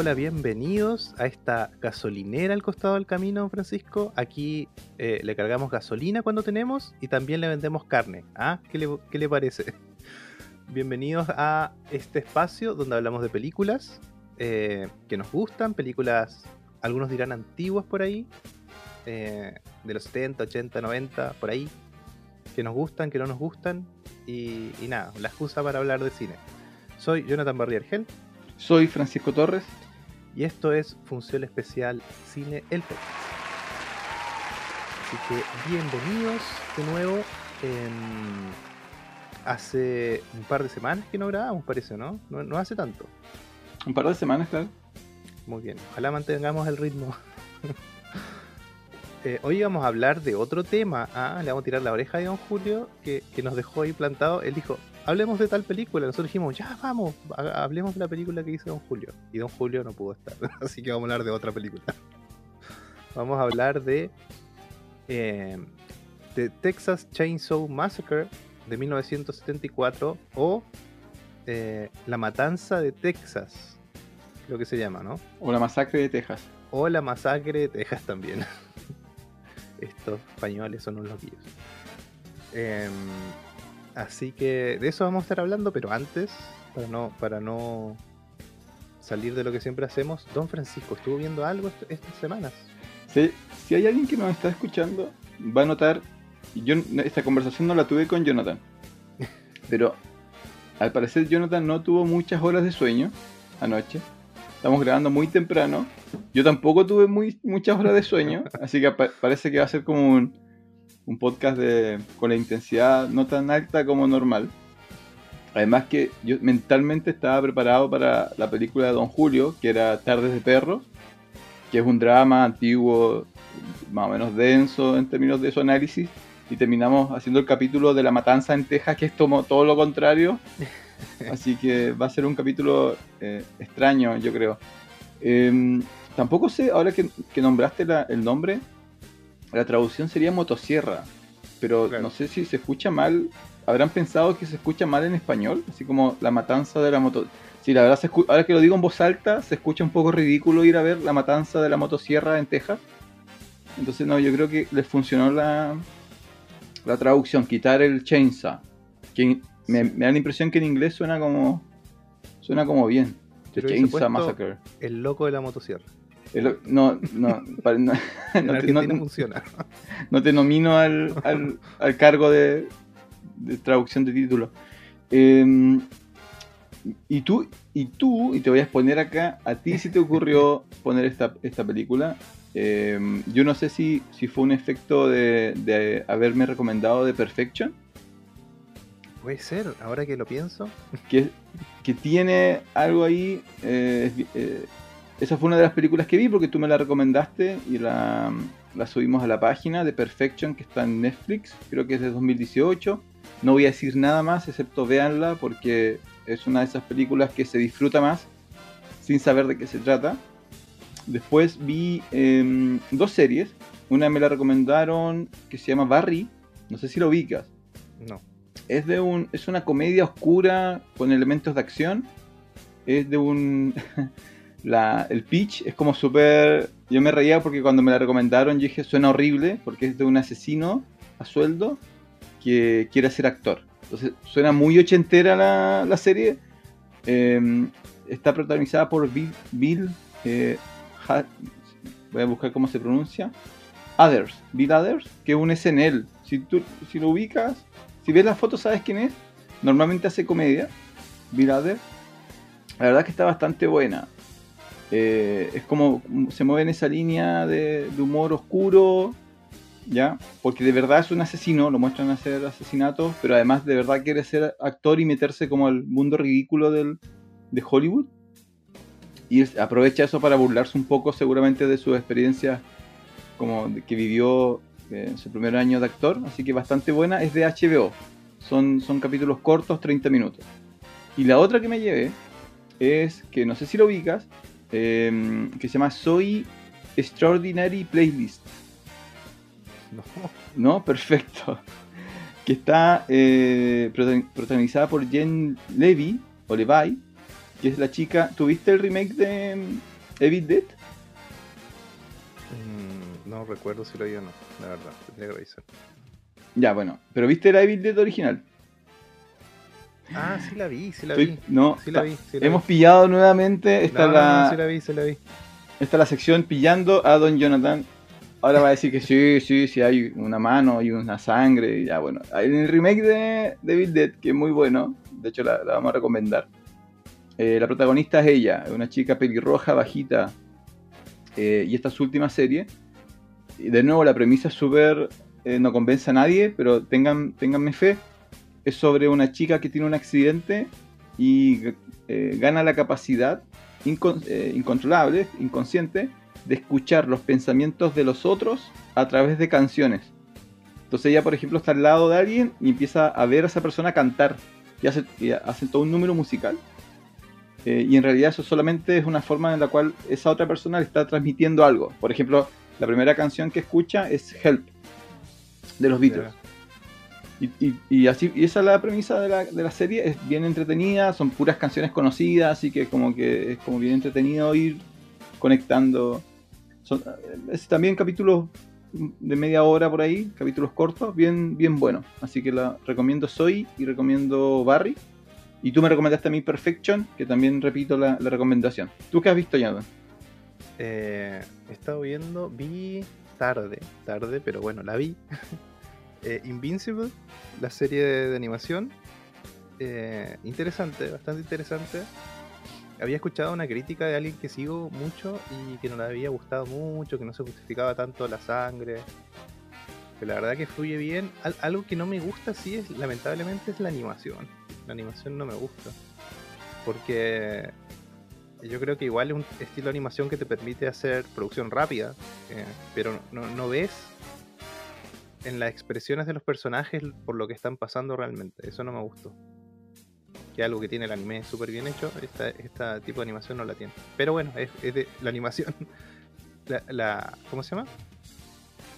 Hola, bienvenidos a esta gasolinera al costado del camino, Francisco. Aquí eh, le cargamos gasolina cuando tenemos y también le vendemos carne. ¿Ah? ¿Qué le, qué le parece? Bienvenidos a este espacio donde hablamos de películas eh, que nos gustan, películas, algunos dirán antiguas por ahí, eh, de los 70, 80, 90, por ahí, que nos gustan, que no nos gustan, y, y nada, la excusa para hablar de cine. Soy Jonathan Barriergel Soy Francisco Torres. Y esto es Función Especial Cine El Podcast. Así que bienvenidos de nuevo. Hace un par de semanas que no grabamos, parece, ¿no? No, no hace tanto. Un par de semanas, claro. Muy bien, ojalá mantengamos el ritmo. Eh, hoy vamos a hablar de otro tema. Ah, le vamos a tirar la oreja a Don Julio, que, que nos dejó ahí plantado. Él dijo, hablemos de tal película. Nosotros dijimos, ya vamos, ha- hablemos de la película que hizo Don Julio. Y Don Julio no pudo estar, así que vamos a hablar de otra película. Vamos a hablar de, eh, de Texas Chainsaw Massacre de 1974 o eh, La Matanza de Texas, lo que se llama, ¿no? O la masacre de Texas. O la masacre de Texas también. Estos españoles son unos loquillos. Em, así que de eso vamos a estar hablando, pero antes, para no, para no salir de lo que siempre hacemos, Don Francisco, ¿estuvo viendo algo est- estas semanas? Si, si hay alguien que nos está escuchando, va a notar. Yo esta conversación no la tuve con Jonathan. Pero al parecer Jonathan no tuvo muchas horas de sueño anoche. Estamos grabando muy temprano. Yo tampoco tuve muy, muchas horas de sueño. Así que pa- parece que va a ser como un, un podcast de, con la intensidad no tan alta como normal. Además que yo mentalmente estaba preparado para la película de Don Julio, que era Tardes de Perro, que es un drama antiguo, más o menos denso en términos de su análisis, y terminamos haciendo el capítulo de la matanza en Texas, que es como todo lo contrario. Así que va a ser un capítulo eh, extraño, yo creo. Em, tampoco sé, ahora que, que nombraste la- el nombre, la traducción sería motosierra, pero Claro. no sé si se escucha mal. ¿Habrán pensado que se escucha mal en español? Así como la matanza de la moto... Sí, la verdad, se escu- ahora que lo digo en voz alta, se escucha un poco ridículo ir a ver la matanza de la motosierra en Texas. Entonces, no, yo creo que les funcionó la, la traducción, quitar el chainsaw. Que me, me da la impresión que en inglés suena como suena como bien. The Chainsaw Massacre. El loco de la motosierra. No, no, no, te, no- funciona. no te nomino al, al- al cargo de, de traducción de título. Eh, y tú, y tú, y te voy a exponer acá, a ti si te ocurrió poner esta, esta película. Eh, yo no sé si, si fue un efecto de, de haberme recomendado The Perfection, Puede ser, ahora que lo pienso. que, que tiene algo ahí. eh, eh, esa fue una de las películas que vi porque tú me la recomendaste y la, la subimos a la página de Perfection que está en Netflix, creo que es de 2018. No voy a decir nada más excepto véanla porque es una de esas películas que se disfruta más sin saber de qué se trata. Después vi em, dos series. Una me la recomendaron que se llama Barry, no sé si lo ubicas No. es de un es una comedia oscura con elementos de acción es de un el pitch es como súper yo me reía porque cuando me la recomendaron yo dije suena horrible porque es de un asesino a sueldo que quiere ser actor entonces suena muy ochentera la, la serie Eh, está protagonizada por Bill, Bill eh, voy a buscar cómo se pronuncia Others, Bill Others, que es un SNL. Si tú si lo ubicas, si ves la foto sabes quién es. Normalmente hace comedia. Bill Others. La verdad que está bastante buena. Eh, es como se mueve en esa línea de, humor oscuro, ¿ya? Porque de verdad es un asesino, lo muestran hacer asesinatos, pero además de verdad quiere ser actor y meterse como al mundo ridículo del, de Hollywood. Y aprovecha eso para burlarse un poco seguramente de sus experiencias como que vivió eh, en su primer año de actor, así que bastante buena, es de HBO. Son, son capítulos cortos, 30 minutos. Y la otra que me llevé es, que no sé si lo ubicas, eh, que se llama Soy Extraordinary Playlist. No. ¿No? Perfecto. Que está eh, protagon- protagonizada por Jen Levy, o Levi, que es la chica. ¿Tuviste el remake de mm, Evil Dead? Mm, no recuerdo si lo vi o no, la verdad, tendría que revisar. Ya, bueno, pero ¿viste la Evil Dead original? Ah, sí la vi, sí la Estoy- vi. no, Sí la vi, sí la hemos vi. pillado nuevamente. Está, No, la, no, sí la vi, sí la vi. está la sección pillando a Don Jonathan. Ahora va a decir que sí, sí, sí, hay una mano y una sangre. y Ya, bueno. En el remake de, Evil Dead, que es muy bueno, de hecho la, la vamos a recomendar. eh, la protagonista es ella, una chica pelirroja, bajita. eh, y esta es su última serie. Y de nuevo, la premisa es súper. eh, no convence a nadie, pero tengan, ténganme fe. Es sobre una chica que tiene un accidente y eh, gana la capacidad eh, incontrolable, inconsciente, de escuchar los pensamientos de los otros a través de canciones. Entonces ella, por ejemplo, está al lado de alguien y empieza a ver a esa persona cantar y hace, y hace todo un número musical. Eh, y en realidad eso solamente es una forma en la cual esa otra persona le está transmitiendo algo. Por ejemplo, la primera canción que escucha es Help, de los Beatles. Y, así, y esa es la premisa de la, de la serie, es bien entretenida, son puras canciones conocidas, así que como que es como bien entretenido ir conectando. Son, es también capítulos de media hora por ahí, capítulos cortos, bien, bien buenos. Así que la recomiendo Soy y recomiendo Barry. Y tú me recomendaste a mí Perfection, que también repito la, la recomendación. ¿Tú qué has visto, Jonathan? Eh, he estado viendo, vi tarde, tarde, pero bueno, la vi. Eh, Invincible, la serie de, animación. Eh, interesante, bastante interesante. Había escuchado una crítica de alguien que sigo mucho y que no le había gustado mucho, que no se justificaba tanto la sangre. Pero la verdad que fluye bien. Al- algo que no me gusta, sí, es lamentablemente, es la animación. La animación no me gusta. Porque yo creo que igual es un estilo de animación que te permite hacer producción rápida, eh, pero no ves en las expresiones de los personajes por lo que están pasando realmente. Eso no me gustó. Que algo que tiene el anime súper bien hecho, esta, esta tipo de animación no la tiene. Pero bueno, es, es de la animación. La, la- ¿Cómo se llama?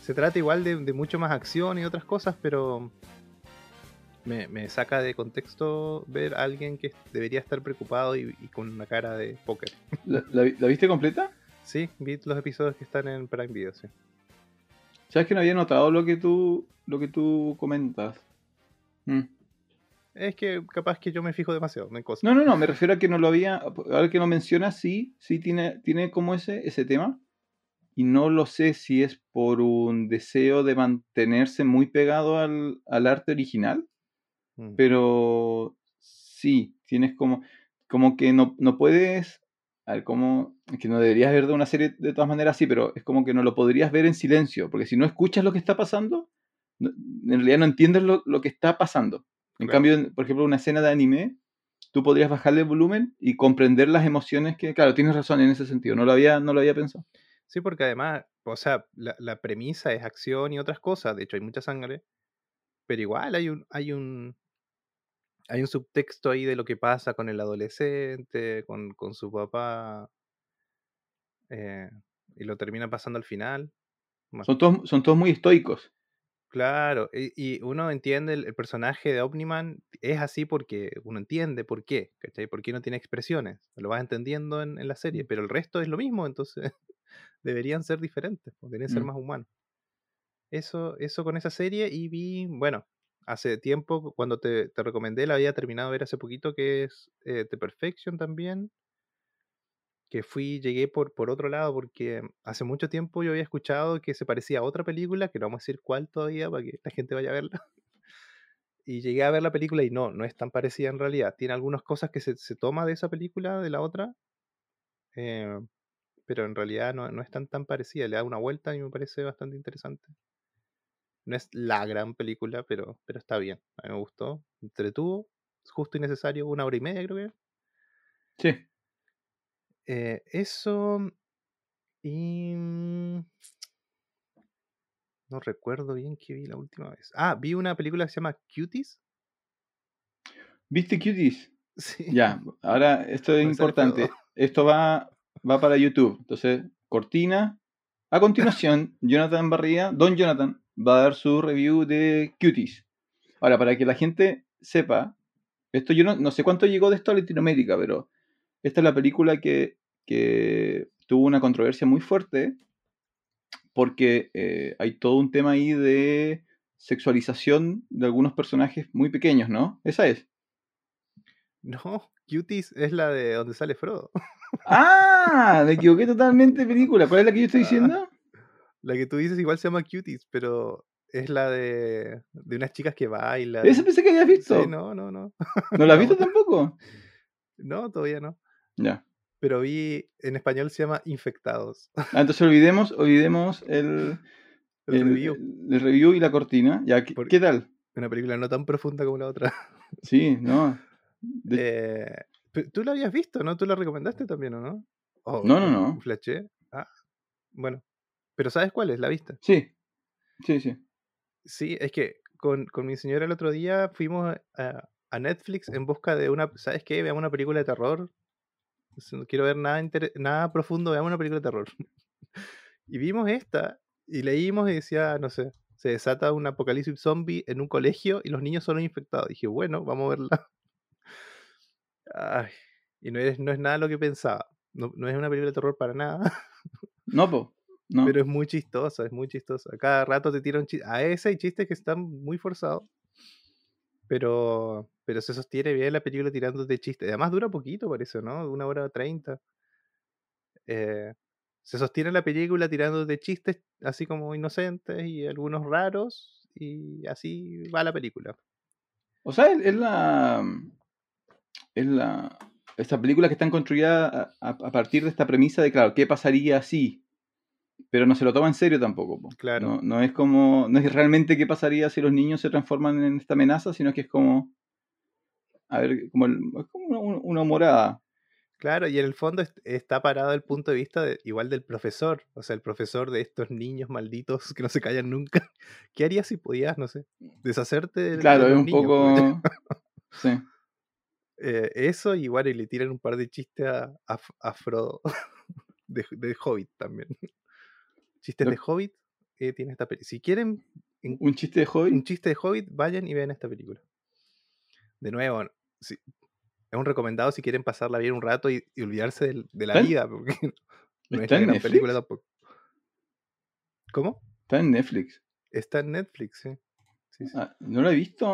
Se trata igual de, de mucho más acción y otras cosas, pero me, me saca de contexto ver a alguien que debería estar preocupado y, y con una cara de póker. ¿La, la- la viste completa? Sí, vi los episodios que están en Prime Video, sí. ¿Sabes que no había notado lo que tú, lo que tú comentas? Mm. Es que capaz que yo me fijo demasiado en cosas. No, no, no, me refiero a que no lo había. Ahora que lo mencionas, sí, sí tiene, tiene como ese, ese tema. Y no lo sé si es por un deseo de mantenerse muy pegado al, al arte original, Mm. pero sí, tienes como, como que no, no puedes. A ver, como. es Que no deberías ver de una serie de todas maneras, sí, pero es como que no lo podrías ver en silencio, porque si no escuchas lo que está pasando, no- en realidad no entiendes lo, lo que está pasando. En Claro. cambio, por ejemplo, una escena de anime, tú podrías bajarle el volumen y comprender las emociones que, claro, tienes razón en ese sentido, no lo había, no lo había pensado. Sí, porque además, o sea, la, la premisa es acción y otras cosas. De hecho, hay mucha sangre. Pero igual hay un, hay un, hay un subtexto ahí de lo que pasa con el adolescente, con, con su papá. eh, y lo termina pasando al final. Bueno, Son todos, son todos muy estoicos. claro, y, y uno entiende el, el personaje de Omniman es así porque uno entiende por qué, ¿cachai? ¿Por qué no tiene expresiones? Lo vas entendiendo en, en la serie, pero el resto es lo mismo, entonces deberían ser diferentes, deberían ser Mm. más humanos. Eso, eso con esa serie y vi, bueno, hace tiempo cuando te, te recomendé, la había terminado de ver hace poquito, que es eh, The Perfection también, que fui, llegué por, por otro lado porque hace mucho tiempo yo había escuchado que se parecía a otra película, que no vamos a decir cuál todavía para que la gente vaya a verla. Y llegué a ver la película y no, no es tan parecida en realidad. Tiene algunas cosas que se, se toma de esa película, de la otra, eh, pero en realidad no, no es tan, tan parecida. Le da una vuelta y me parece bastante interesante. No es la gran película, pero, pero está bien. A mí me gustó. Entretuvo. Es justo y necesario. Una hora y media, creo que. Sí. Eh, eso. Y. mm, No recuerdo bien qué vi la última vez. Ah, vi una película que se llama Cuties. ¿Viste Cuties? Sí. Ya, ahora esto es importante. Esto va, va para YouTube. Entonces, cortina. A continuación, Jonathan Barría, Don Jonathan, va a dar su review de Cuties. Ahora, para que la gente sepa, esto yo no, no sé cuánto llegó de esto a Latinoamérica, pero esta es la película que, que tuvo una controversia muy fuerte porque eh, hay todo un tema ahí de sexualización de algunos personajes muy pequeños, ¿no? Esa es. No, Cuties es la de donde sale Frodo. ¡Ah! Me equivoqué totalmente de película. ¿Cuál es la que yo estoy diciendo? La que tú dices igual se llama Cuties, pero es la de, de unas chicas que bailan. Esa pensé que habías visto. Sí, no, no, no. ¿No la has visto tampoco? No, todavía no. Ya. Pero vi, en español se llama Infectados. Ah, entonces olvidemos, olvidemos el, El review. el review y la cortina. Ya, ¿qué, tal? Una película no tan profunda como la otra. Sí, no. De- Eh, pero tú la habías visto, ¿no? Tú la recomendaste también, ¿o no? ¿O No, no, no. Flashe. Ah, bueno. Pero ¿sabes cuál es? ¿La viste? Sí, sí, sí. Sí, es que con, con mi señora el otro día fuimos a, a Netflix en busca de una, ¿sabes qué? Veamos una película de terror. No quiero ver nada, nada profundo, veamos una película de terror. Y vimos esta y leímos y decía, no sé, se desata un apocalipsis zombie en un colegio y los niños son los infectados. dije, bueno, vamos a verla. Ay, y no es, no es nada lo que pensaba. No, no es una película de terror para nada. No, po. No. Pero es muy chistosa, es muy chistosa. Cada rato te tira un chiste. A ese hay chistes que están muy forzados. Pero, pero se sostiene bien la película tirándote chistes. Además dura poquito, parece, ¿no? Una hora treinta. Eh, se sostiene la película tirándote chistes así como inocentes y algunos raros. Y así va la película. O sea, es es la. Es la. Esta película que están construidas a, a- a partir de esta premisa de, claro, ¿qué pasaría si? Pero no se lo toma en serio tampoco. po. Claro. No, no es como. No es realmente qué pasaría si los niños se transforman en esta amenaza, sino que es como. A ver, como, el- es como una, una morada. Claro, y en el fondo est- está parado el punto de vista de- igual del profesor, o sea, el profesor de estos niños malditos que no se callan nunca. ¿Qué harías si podías, no sé, deshacerte de, de Claro, es un niños, pues? poco. Sí. Eh, eso, igual, y le tiran un par de chistes a, a a Frodo de, de Hobbit también. Chistes de Hobbit eh, tiene esta película. Si quieren en- Un chiste de un Hobbit. chiste de Hobbit, vayan y vean esta película. De nuevo, si- es un recomendado si quieren pasarla bien un rato y, y olvidarse de la ¿Está en- vida, porque no es ¿Está la gran película tampoco. ¿Cómo? Está en Netflix. Está en Netflix, sí. Sí, sí. Ah, no lo he visto.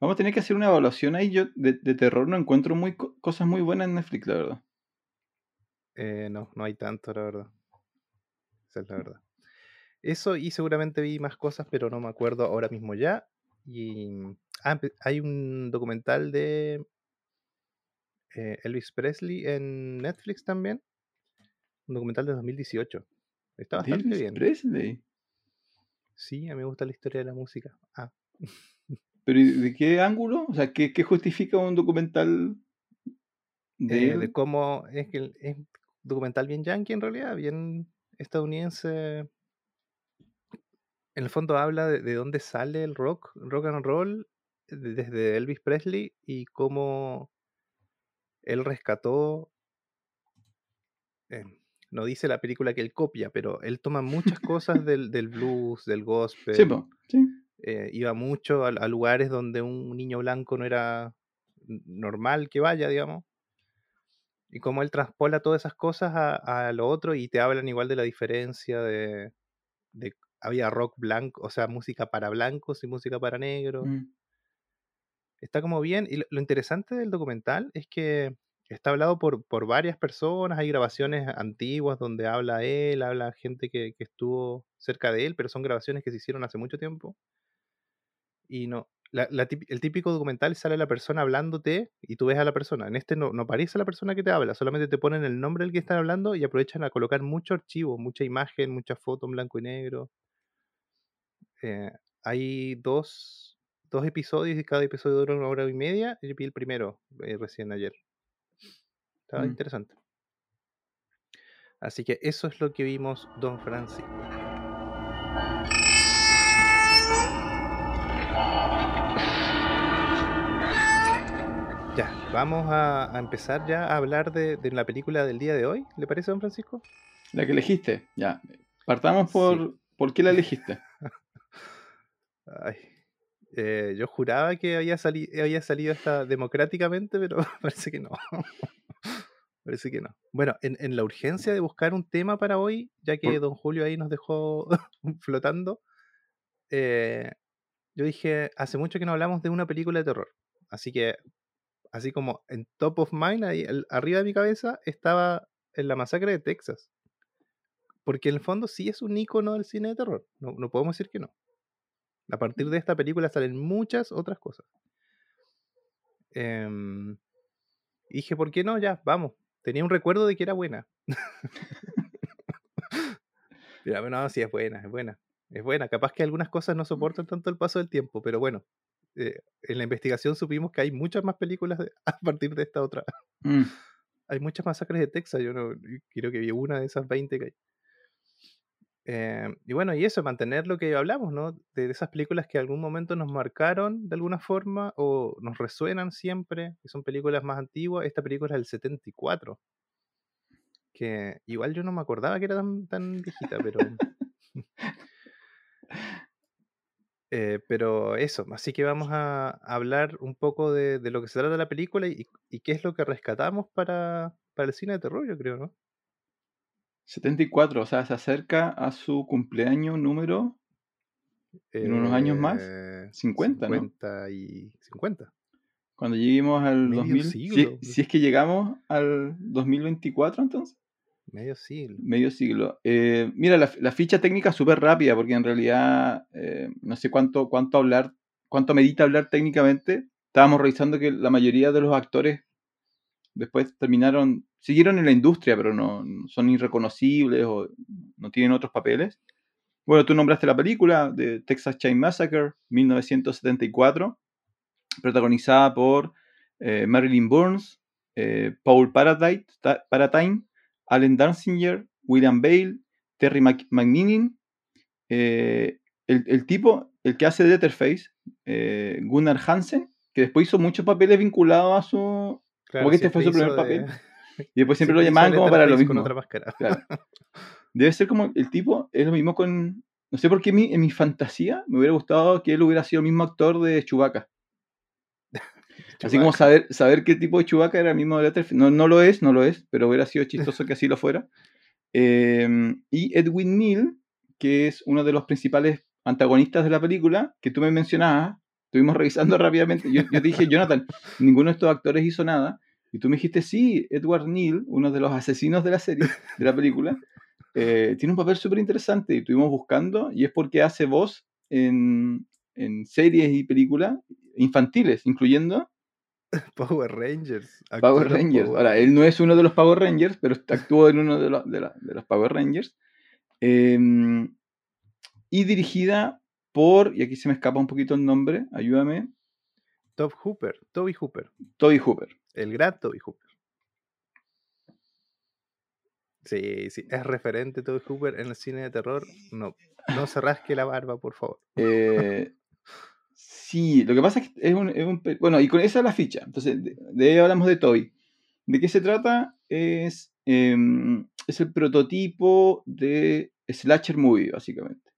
Vamos a tener que hacer una evaluación ahí. Yo de, de terror no encuentro muy co- cosas muy buenas en Netflix, la verdad. Eh, no, no hay tanto, la verdad. Esa es la verdad. Eso y seguramente vi más cosas, pero no me acuerdo ahora mismo ya. Y ah, empe- hay un documental de eh, Elvis Presley en Netflix también. Un documental de 2018. Está bastante Elvis bien. Presley. Sí, a mí me gusta la historia de la música. Ah, ¿Pero de qué ángulo? O sea, ¿qué, qué justifica un documental de eh, de cómo es que es un documental bien yankee en realidad, bien estadounidense. En el fondo habla de, de dónde sale el rock, rock and roll, de- desde Elvis Presley y cómo él rescató. eh, no dice la película que él copia, pero él toma muchas cosas del, del blues, del gospel. Sí, sí. eh, iba mucho a, a lugares donde un niño blanco no era normal que vaya, digamos. Y como él traspola todas esas cosas a, a lo otro y te hablan igual de la diferencia de, de- había rock blanco, o sea, música para blancos y música para negros. Mm. Está como bien. Y lo, lo interesante del documental es que está hablado por, por varias personas, hay grabaciones antiguas donde habla él, habla gente que, que estuvo cerca de él, pero son grabaciones que se hicieron hace mucho tiempo. Y no, la- la típi- el típico documental sale la persona hablándote y tú ves a la persona. En este no, no aparece la persona que te habla, solamente te ponen el nombre del que están hablando y aprovechan a colocar mucho archivo, mucha imagen, mucha foto en blanco y negro. Eh, hay dos, dos episodios y cada episodio dura una hora y media. Yo vi el primero eh, recién ayer. Estaba Mm. interesante. Así que eso es lo que vimos, Don Francisco. Ya, vamos a, a empezar ya a hablar de, de la película del día de hoy. ¿Le parece, Don Francisco? La que elegiste, ya. Partamos por, Sí. por qué la elegiste. Ay, Eh, yo juraba que había, sali- había salido esta democráticamente, pero parece que no. parece que no. Bueno, en, en la urgencia de buscar un tema para hoy, ya que Por- don Julio ahí nos dejó flotando, eh, yo dije, hace mucho que no hablamos de una película de terror. Así que, así como en top of mind, ahí el- arriba de mi cabeza, estaba en la masacre de Texas. Porque en el fondo sí es un icono del cine de terror. No, no podemos decir que no. A partir de esta película salen muchas otras cosas. Em, dije, ¿por qué no? Ya, vamos. Tenía un recuerdo de que era buena. Pero bueno, sí, es buena, es buena. Es buena. Capaz que algunas cosas no soportan tanto el paso del tiempo, pero bueno. Eh, en la investigación supimos que hay muchas más películas de- a partir de esta otra. Mm. Hay muchas masacres de Texas. Yo no yo creo que vi una de esas 20 que hay. Eh, y bueno, y eso, mantener lo que hablamos, ¿no? De, de esas películas que en algún momento nos marcaron de alguna forma o nos resuenan siempre, que son películas más antiguas. Esta película es del 74, que igual yo no me acordaba que era tan, tan viejita, pero... Eh, pero eso, así que vamos a hablar un poco de, de lo que se trata la película y, y qué es lo que rescatamos para, para el cine de terror, yo creo, ¿no? 74, o sea, se acerca a su cumpleaños número ¿En unos años más? Eh, 50, ¿no? 50 y 50. cuando lleguemos al Medio 2000. si- si, es que llegamos al 2024, entonces. Medio siglo. Medio siglo. Eh, mira, la, ficha técnica es súper rápida porque en realidad eh, no sé cuánto, cuánto hablar, cuánto medita hablar técnicamente. Estábamos revisando que la mayoría de los actores después terminaron, siguieron en la industria, pero no, son irreconocibles o no tienen otros papeles. Bueno, tú nombraste la película de Texas Chain Massacre, 1974, protagonizada por eh, Marilyn Burns, Paul Paratine, Allen Danziger, William Bale, Terry Mc- McNinnin, eh, el, el tipo, el que hace Letterface, eh, Gunnar Hansen, que después hizo muchos papeles vinculados a su... Claro, Como que este fue su primer papel. Y después siempre lo siempre llamaban como para lo con mismo. otra máscara. Claro. Debe ser como el tipo, es lo mismo con... No sé por qué mi- en mi fantasía me hubiera gustado que él hubiera sido el mismo actor de Chewbacca. Así como Chewbacca. saber, saber qué tipo de Chewbacca era el mismo de Letterface. No, no lo es, no lo es, pero hubiera sido chistoso que así lo fuera. Eh, y Edwin Neal, que es uno de los principales antagonistas de la película, que tú me mencionabas, estuvimos revisando rápidamente. Yo, yo dije, Jonathan, ninguno de estos actores hizo nada. Y tú me dijiste, sí, Edward Neal, uno de los asesinos de la serie, de la película, eh, tiene un papel súper interesante. Y estuvimos buscando, y es porque hace voz en, en series y películas infantiles, incluyendo Power Rangers. Power Rangers. Power Ahora, él no es uno de los Power Rangers, pero actuó en uno de, los- de la- de los Power Rangers. Eh, y dirigida por, y aquí se me escapa un poquito el nombre, ayúdame, Top Hooper, Toby Hooper. Toby Hooper. El gran Toby Hooper. Sí, sí, es referente Toby Hooper en el cine de terror. No, no se rasque la barba, por favor. Eh, sí, lo que pasa es que es un, Bueno, y con esa es la ficha. Entonces, de, ahí hablamos de Toby. ¿De qué se trata? Es, em, es el prototipo de slasher movie, básicamente.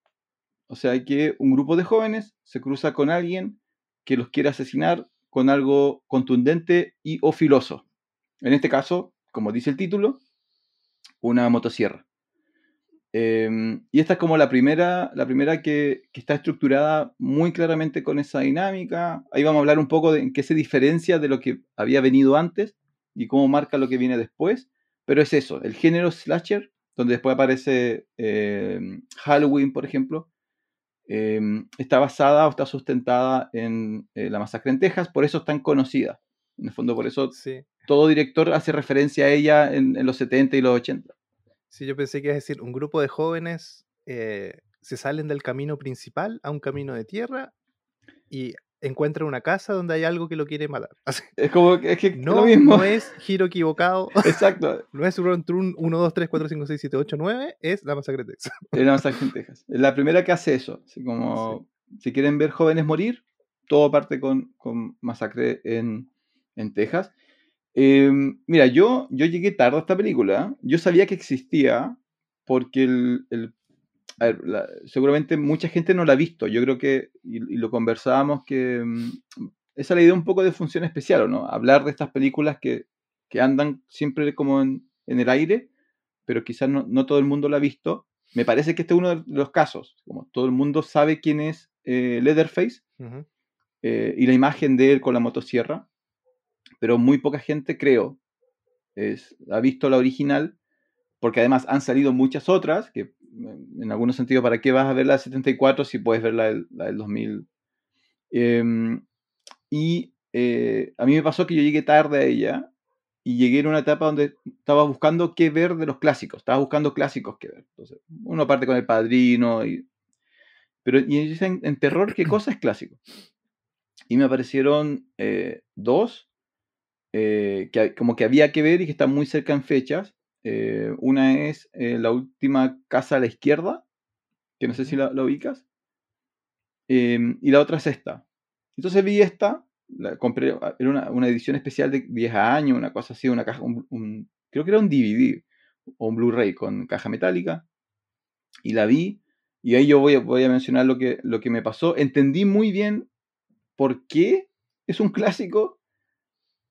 O sea, que un grupo de jóvenes se cruza con alguien que los quiere asesinar con algo contundente y o filoso. En este caso, como dice el título, una motosierra. Em, y esta es como la primera, la primera que, que está estructurada muy claramente con esa dinámica. Ahí vamos a hablar un poco de en qué se diferencia de lo que había venido antes y cómo marca lo que viene después. Pero es eso, el género slasher, donde después aparece em, Halloween, por ejemplo, em, está basada o está sustentada en eh, la masacre en Texas, por eso es tan conocida. En el fondo, por eso Sí, todo director hace referencia a ella en, en los 70 y los 80. Sí, yo pensé que iba a decir, un grupo de jóvenes eh, se salen del camino principal a un camino de tierra y encuentran una casa donde hay algo que lo quiere matar. Así, Es como que es que es no, lo mismo. no es giro equivocado, Exacto. no es Run Trun 1, 2, 3, 4, 5, 6, 7, 8, 9, es la masacre de Texas. Es la masacre en Texas. Es la primera que hace eso. Así como si quieren ver jóvenes morir, todo parte con, con masacre en, en Texas. Eh, mira, yo, yo llegué tarde a esta película. Yo sabía que existía porque el, el- a ver, seguramente mucha gente no la ha visto. Yo creo que, y, lo conversábamos, que mm, esa es la idea un poco de función especial, ¿no? Hablar de estas películas que, que andan siempre como en, en, el aire, pero quizás no, no, todo el mundo la ha visto. Me parece que este es uno de los casos. Como todo el mundo sabe quién es eh, Leatherface eh, y la imagen de él con la motosierra, pero muy poca gente, creo, ha visto la original, porque además han salido muchas otras, que en algún sentido, ¿para qué vas a ver la del 74 si puedes ver la del 2000? Em, y eh, a mí me pasó que yo llegué tarde a ella y llegué en una etapa donde estaba buscando qué ver de los clásicos, estaba buscando clásicos que ver. Entonces, uno parte con El Padrino, y, pero y en, en terror, ¿qué cosa es clásico? Y me aparecieron eh, dos eh, que como que había que ver y que están muy cerca en fechas. Eh, una es eh, la última casa a la izquierda, que no sé si la, ubicas. Em, y la otra es esta. Entonces vi esta, la compré, ah, era una, edición especial de 10 años, una cosa así, una caja, un, creo que era un DVD o un Blu-ray con caja metálica. Y la vi, y ahí yo voy a, voy a mencionar lo que, lo que me pasó. Entendí muy bien por qué es un clásico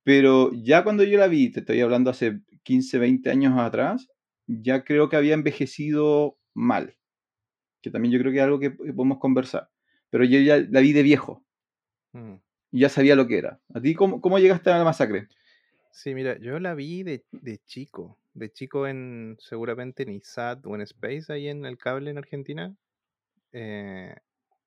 pero ya cuando yo la vi, te estoy hablando hace 15, 20 años atrás, ya creo que había envejecido mal. Que también yo creo que es algo que podemos conversar. Pero yo ya la vi de viejo. Mm. Y ya sabía lo que era. ¿A ti cómo, cómo llegaste a la masacre? Sí, mira, yo la vi de, de, chico. De chico en seguramente en ISAT o en Space, ahí en el cable en Argentina. Eh,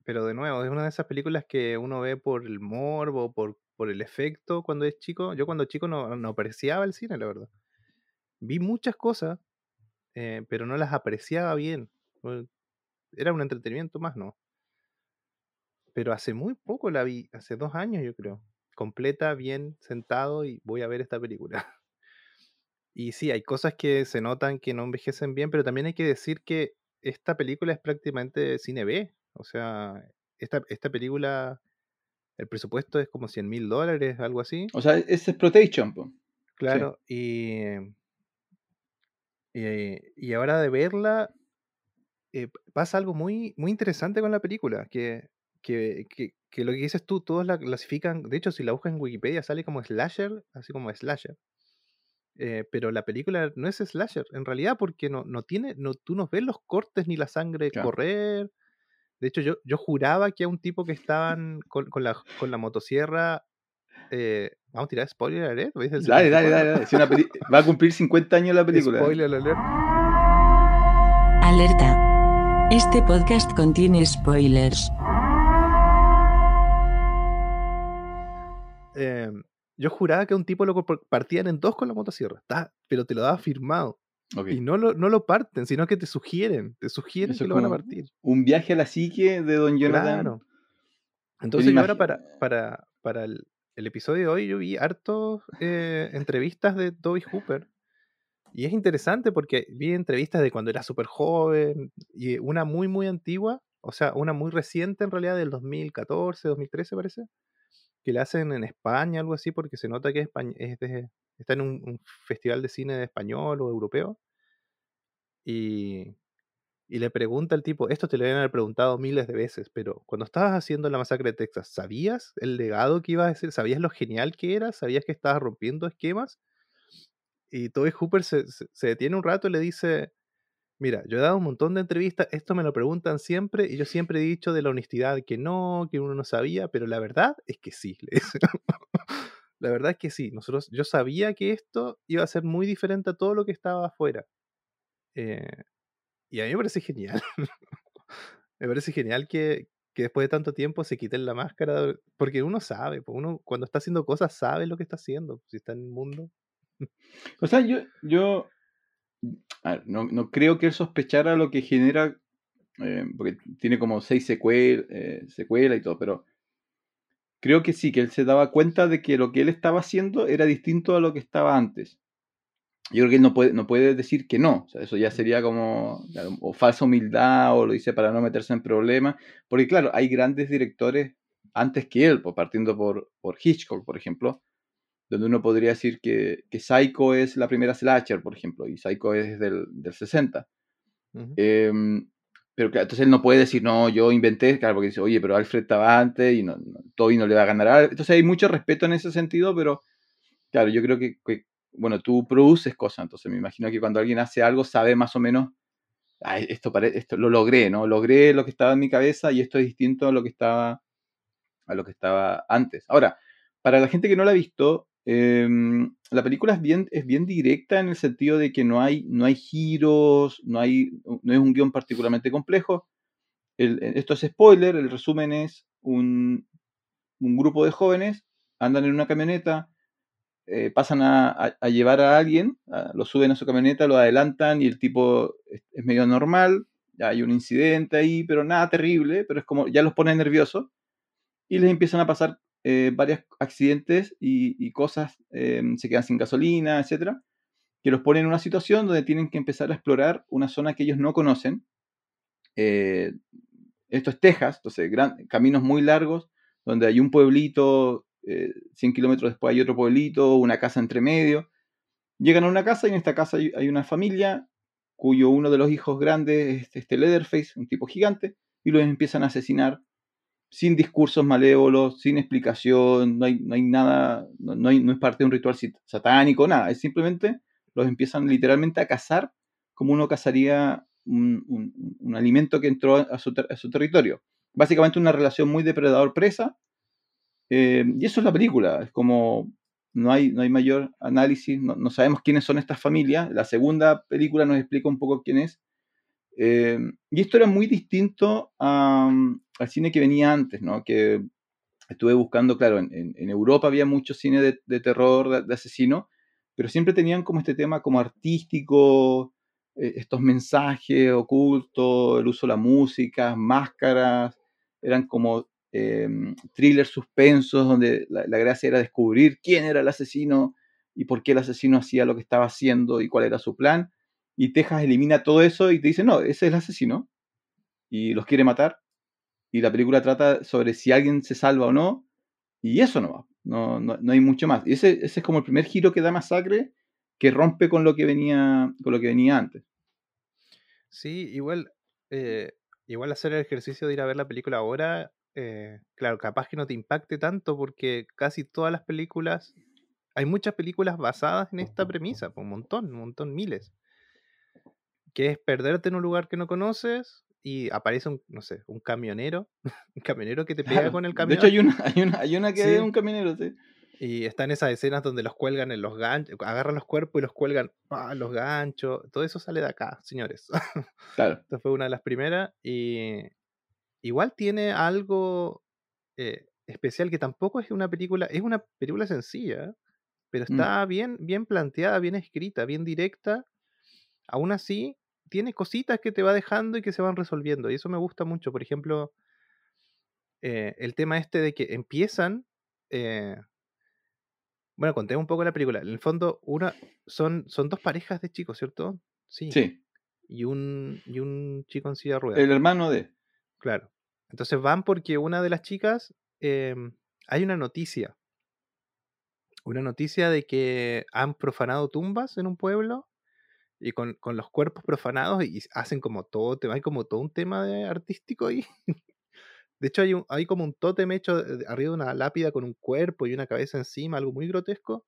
pero de nuevo, es una de esas películas que uno ve por el morbo, por por el efecto cuando es chico. Yo cuando chico no, no apreciaba el cine, la verdad. Vi muchas cosas, eh, pero no las apreciaba bien. Era un entretenimiento más, ¿no? Pero hace muy poco la vi, hace dos años yo creo. Completa, bien, sentado y voy a ver esta película. Y sí, hay cosas que se notan que no envejecen bien, pero también hay que decir que esta película es prácticamente cine B. O sea, esta, esta película el presupuesto es como 100 mil dólares, algo así. O sea, es exploitation. Claro, y, y, ahora de verla, eh, pasa algo muy, muy interesante con la película, que, que, que, lo que dices tú, todos la clasifican, de hecho si la buscas en Wikipedia sale como slasher, así como slasher. Eh, pero la película no es slasher, en realidad, porque no, no tiene, no, tú no ves los cortes ni la sangre correr, de hecho, yo, yo juraba que a un tipo que estaban con, con, la, con la motosierra. Eh, vamos a tirar spoiler alert. Dale, dale, dale, dale. Va a cumplir 50 años la película. Spoiler alert. Alerta. Este podcast contiene spoilers. Eh, yo juraba que a un tipo lo partían en dos con la motosierra. pero te lo daba firmado. Y no lo, no lo parten, sino que te sugieren, te sugieren que lo van a partir. Un viaje a la psique de Don Jonathan. Claro. Entonces yo ahora para, para, para el, episodio de hoy yo vi hartos eh, entrevistas de Toby Hooper. Y es interesante porque vi entrevistas de cuando era súper joven y una muy, muy antigua, o sea, una muy reciente en realidad del 2014, 2013 parece, que la hacen en España, algo así, porque se nota que es de, está en un, festival de cine español o europeo. Y, le pregunta al tipo, esto te lo habían preguntado miles de veces, pero cuando estabas haciendo la masacre de Texas, ¿sabías el legado que ibas a decir? ¿Sabías lo genial que era? ¿Sabías que estabas rompiendo esquemas? Y Toby Hooper se, se, detiene un rato y le dice, mira, yo he dado un montón de entrevistas, esto me lo preguntan siempre y yo siempre he dicho de la honestidad que no, que uno no sabía, pero la verdad es que sí. La verdad es que sí, nosotros, yo sabía que esto iba a ser muy diferente a todo lo que estaba afuera. Eh, y a mí me parece genial. me parece genial que, después de tanto tiempo se quiten la máscara, porque uno sabe, pues, uno cuando está haciendo cosas sabe lo que está haciendo, si está en el mundo. o sea, yo, yo no, creo que él sospechara lo que genera, eh, porque tiene como seis secuelas eh, secuela y todo, pero creo que sí, que él se daba cuenta de que lo que él estaba haciendo era distinto a lo que estaba antes. Yo creo que él no puede, no puede decir que no, o sea, eso ya sería como o falsa humildad o lo dice para no meterse en problemas, porque claro, hay grandes directores antes que él, pues, partiendo por, por Hitchcock, por ejemplo, donde uno podría decir que, que, Psycho es la primera slasher, por ejemplo, y Psycho es del, del 60. Pero claro, entonces él no puede decir, no, yo inventé, claro, porque dice, oye, pero Alfred estaba antes y no, no, Toby no le va a ganar. Entonces hay mucho respeto en ese sentido, pero claro, yo creo que, que, bueno, tú produces cosas, entonces me imagino que cuando alguien hace algo sabe más o menos, Ay, esto, pare, esto lo logré, ¿no? Logré lo que estaba en mi cabeza y esto es distinto a lo que estaba, a lo que estaba antes. Ahora, para la gente que no la ha visto, eh, la película es bien, es bien directa en el sentido de que no hay, no hay giros, no, hay, no es un guion particularmente complejo. El, esto es spoiler, el resumen es un, un, grupo de jóvenes andan en una camioneta, eh, pasan a, llevar a alguien, lo suben a su camioneta, lo adelantan y el tipo es, medio normal, hay un incidente ahí, pero nada terrible, pero es como ya los pone nerviosos y les empiezan a pasar eh, varios accidentes y, cosas, eh, se quedan sin gasolina, etcétera, que los ponen en una situación donde tienen que empezar a explorar una zona que ellos no conocen. Eh, esto es Texas, entonces gran, caminos muy largos, donde hay un pueblito, 100 kilómetros después hay otro pueblito, una casa entre medio. Llegan a una casa y en esta casa hay, hay una familia cuyo uno de los hijos grandes es este Leatherface, un tipo gigante, y los empiezan a asesinar sin discursos malévolos, sin explicación, no hay, no hay nada, no, no, es parte de un ritual satánico, nada, es simplemente los empiezan literalmente a cazar como uno cazaría un, un, alimento que entró a su, territorio. Básicamente una relación muy depredador-presa, eh, y eso es la película, es como no hay, no hay mayor análisis, no, no, sabemos quiénes son estas familias, la segunda película nos explica un poco quién es, eh, y esto era muy distinto a, al cine que venía antes, ¿no? Que estuve buscando, claro, en, Europa había mucho cine de, terror, de, asesino, pero siempre tenían como este tema como artístico, eh, estos mensajes ocultos, el uso de la música, máscaras, eran como eh, thrillers suspensos donde la, la, gracia era descubrir quién era el asesino y por qué el asesino hacía lo que estaba haciendo y cuál era su plan. Y Texas elimina todo eso y te dice, no, ese es el asesino y los quiere matar y la película trata sobre si alguien se salva o no, y eso no va, no, no, no hay mucho más. Y ese, ese, es como el primer giro que da Masacre, que rompe con lo que venía, con lo que venía antes. Sí, igual, eh, igual hacer el ejercicio de ir a ver la película ahora, eh, claro, capaz que no te impacte tanto porque casi todas las películas, hay muchas películas basadas en esta premisa, un montón, un montón, miles. Que es perderte en un lugar que no conoces, y aparece un, no sé, un camionero, un camionero que te pega Claro. con el De camión. hecho, hay una, hay una, hay una que Sí. es un camionero, sí. Y están esas escenas donde los cuelgan en los ganchos, agarran los cuerpos y los cuelgan a los ganchos. Todo eso sale de acá, señores. Claro. Esta fue una de las primeras. Y igual tiene algo eh, especial que tampoco es una película, es una película sencilla, pero Mm. está bien, bien planteada, bien escrita, bien directa. Aún así, tiene cositas que te va dejando y que se van resolviendo. Y eso me gusta mucho. Por ejemplo, eh, el tema este de que empiezan. eh, bueno, contemos un poco la película. En el fondo, una son, son dos parejas de chicos, ¿cierto? Sí. Sí. Y un, y un chico en silla de ruedas. El hermano de. Claro. Entonces van porque una de las chicas. eh, hay una noticia. Una noticia de que han profanado tumbas en un pueblo y con, con los cuerpos profanados y hacen como todo, hay como todo un tema de artístico ahí. De hecho, hay, hay como un tótem hecho arriba de una lápida con un cuerpo y una cabeza encima, algo muy grotesco.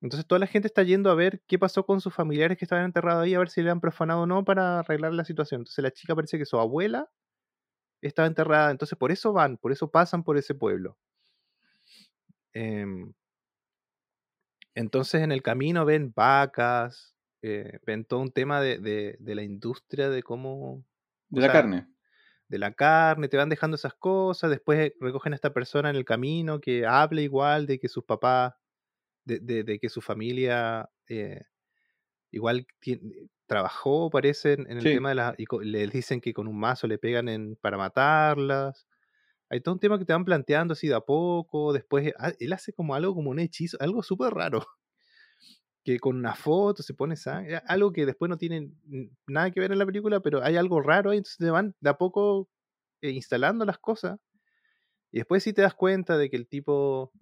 Entonces toda la gente está yendo a ver qué pasó con sus familiares que estaban enterrados ahí, a ver si le han profanado o no para arreglar la situación. Entonces la chica parece que su abuela estaba enterrada, entonces por eso van, por eso pasan por ese pueblo. Em, entonces en el camino ven vacas, eh, ven todo un tema de, de- de la industria, de cómo... De la sea, carne. de la carne, te van dejando esas cosas, después recogen a esta persona en el camino que habla igual de que sus papás, de, de- de que su familia eh, igual trabajó, parece, en, el Sí. tema de las... y les dicen que con un mazo le pegan en, para matarlas. Hay todo un tema que te van planteando así de a poco, después ah, él hace como algo como un hechizo, algo súper raro. Que con una foto se pone sangre, algo que después no tiene nada que ver en la película, pero hay algo raro ahí, entonces te van de a poco eh, instalando las cosas. Y después sí te das cuenta de que el tipo,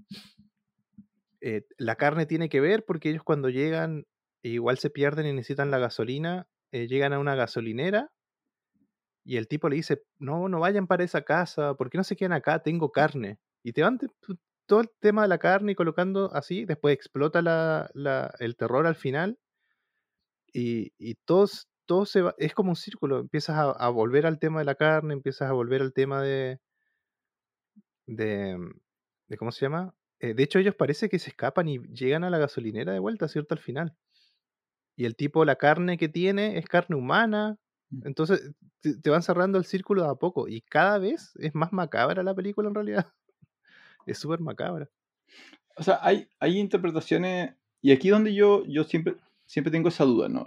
eh, la carne tiene que ver porque ellos cuando llegan, igual se pierden y necesitan la gasolina, eh, llegan a una gasolinera Y el tipo le dice, no, no vayan para esa casa, ¿por qué no se quedan acá? Tengo carne. Y te van todo el tema de la carne y colocando así, después explota la, la- el terror al final y, y todos, todo se va, es como un círculo, empiezas a, a volver al tema de la carne, empiezas a volver al tema de, de, mm, de ¿cómo se llama? Eh, de hecho, ellos parece que se escapan y llegan a la gasolinera de vuelta, ¿cierto? Al final. Y el tipo, la carne que tiene es carne humana. Mm. Entonces te, te van cerrando el círculo de a poco. Y cada vez es más macabra la película en realidad. Es súper macabra. O sea, hay, hay interpretaciones, y aquí donde yo, yo siempre, siempre tengo esa duda, ¿no?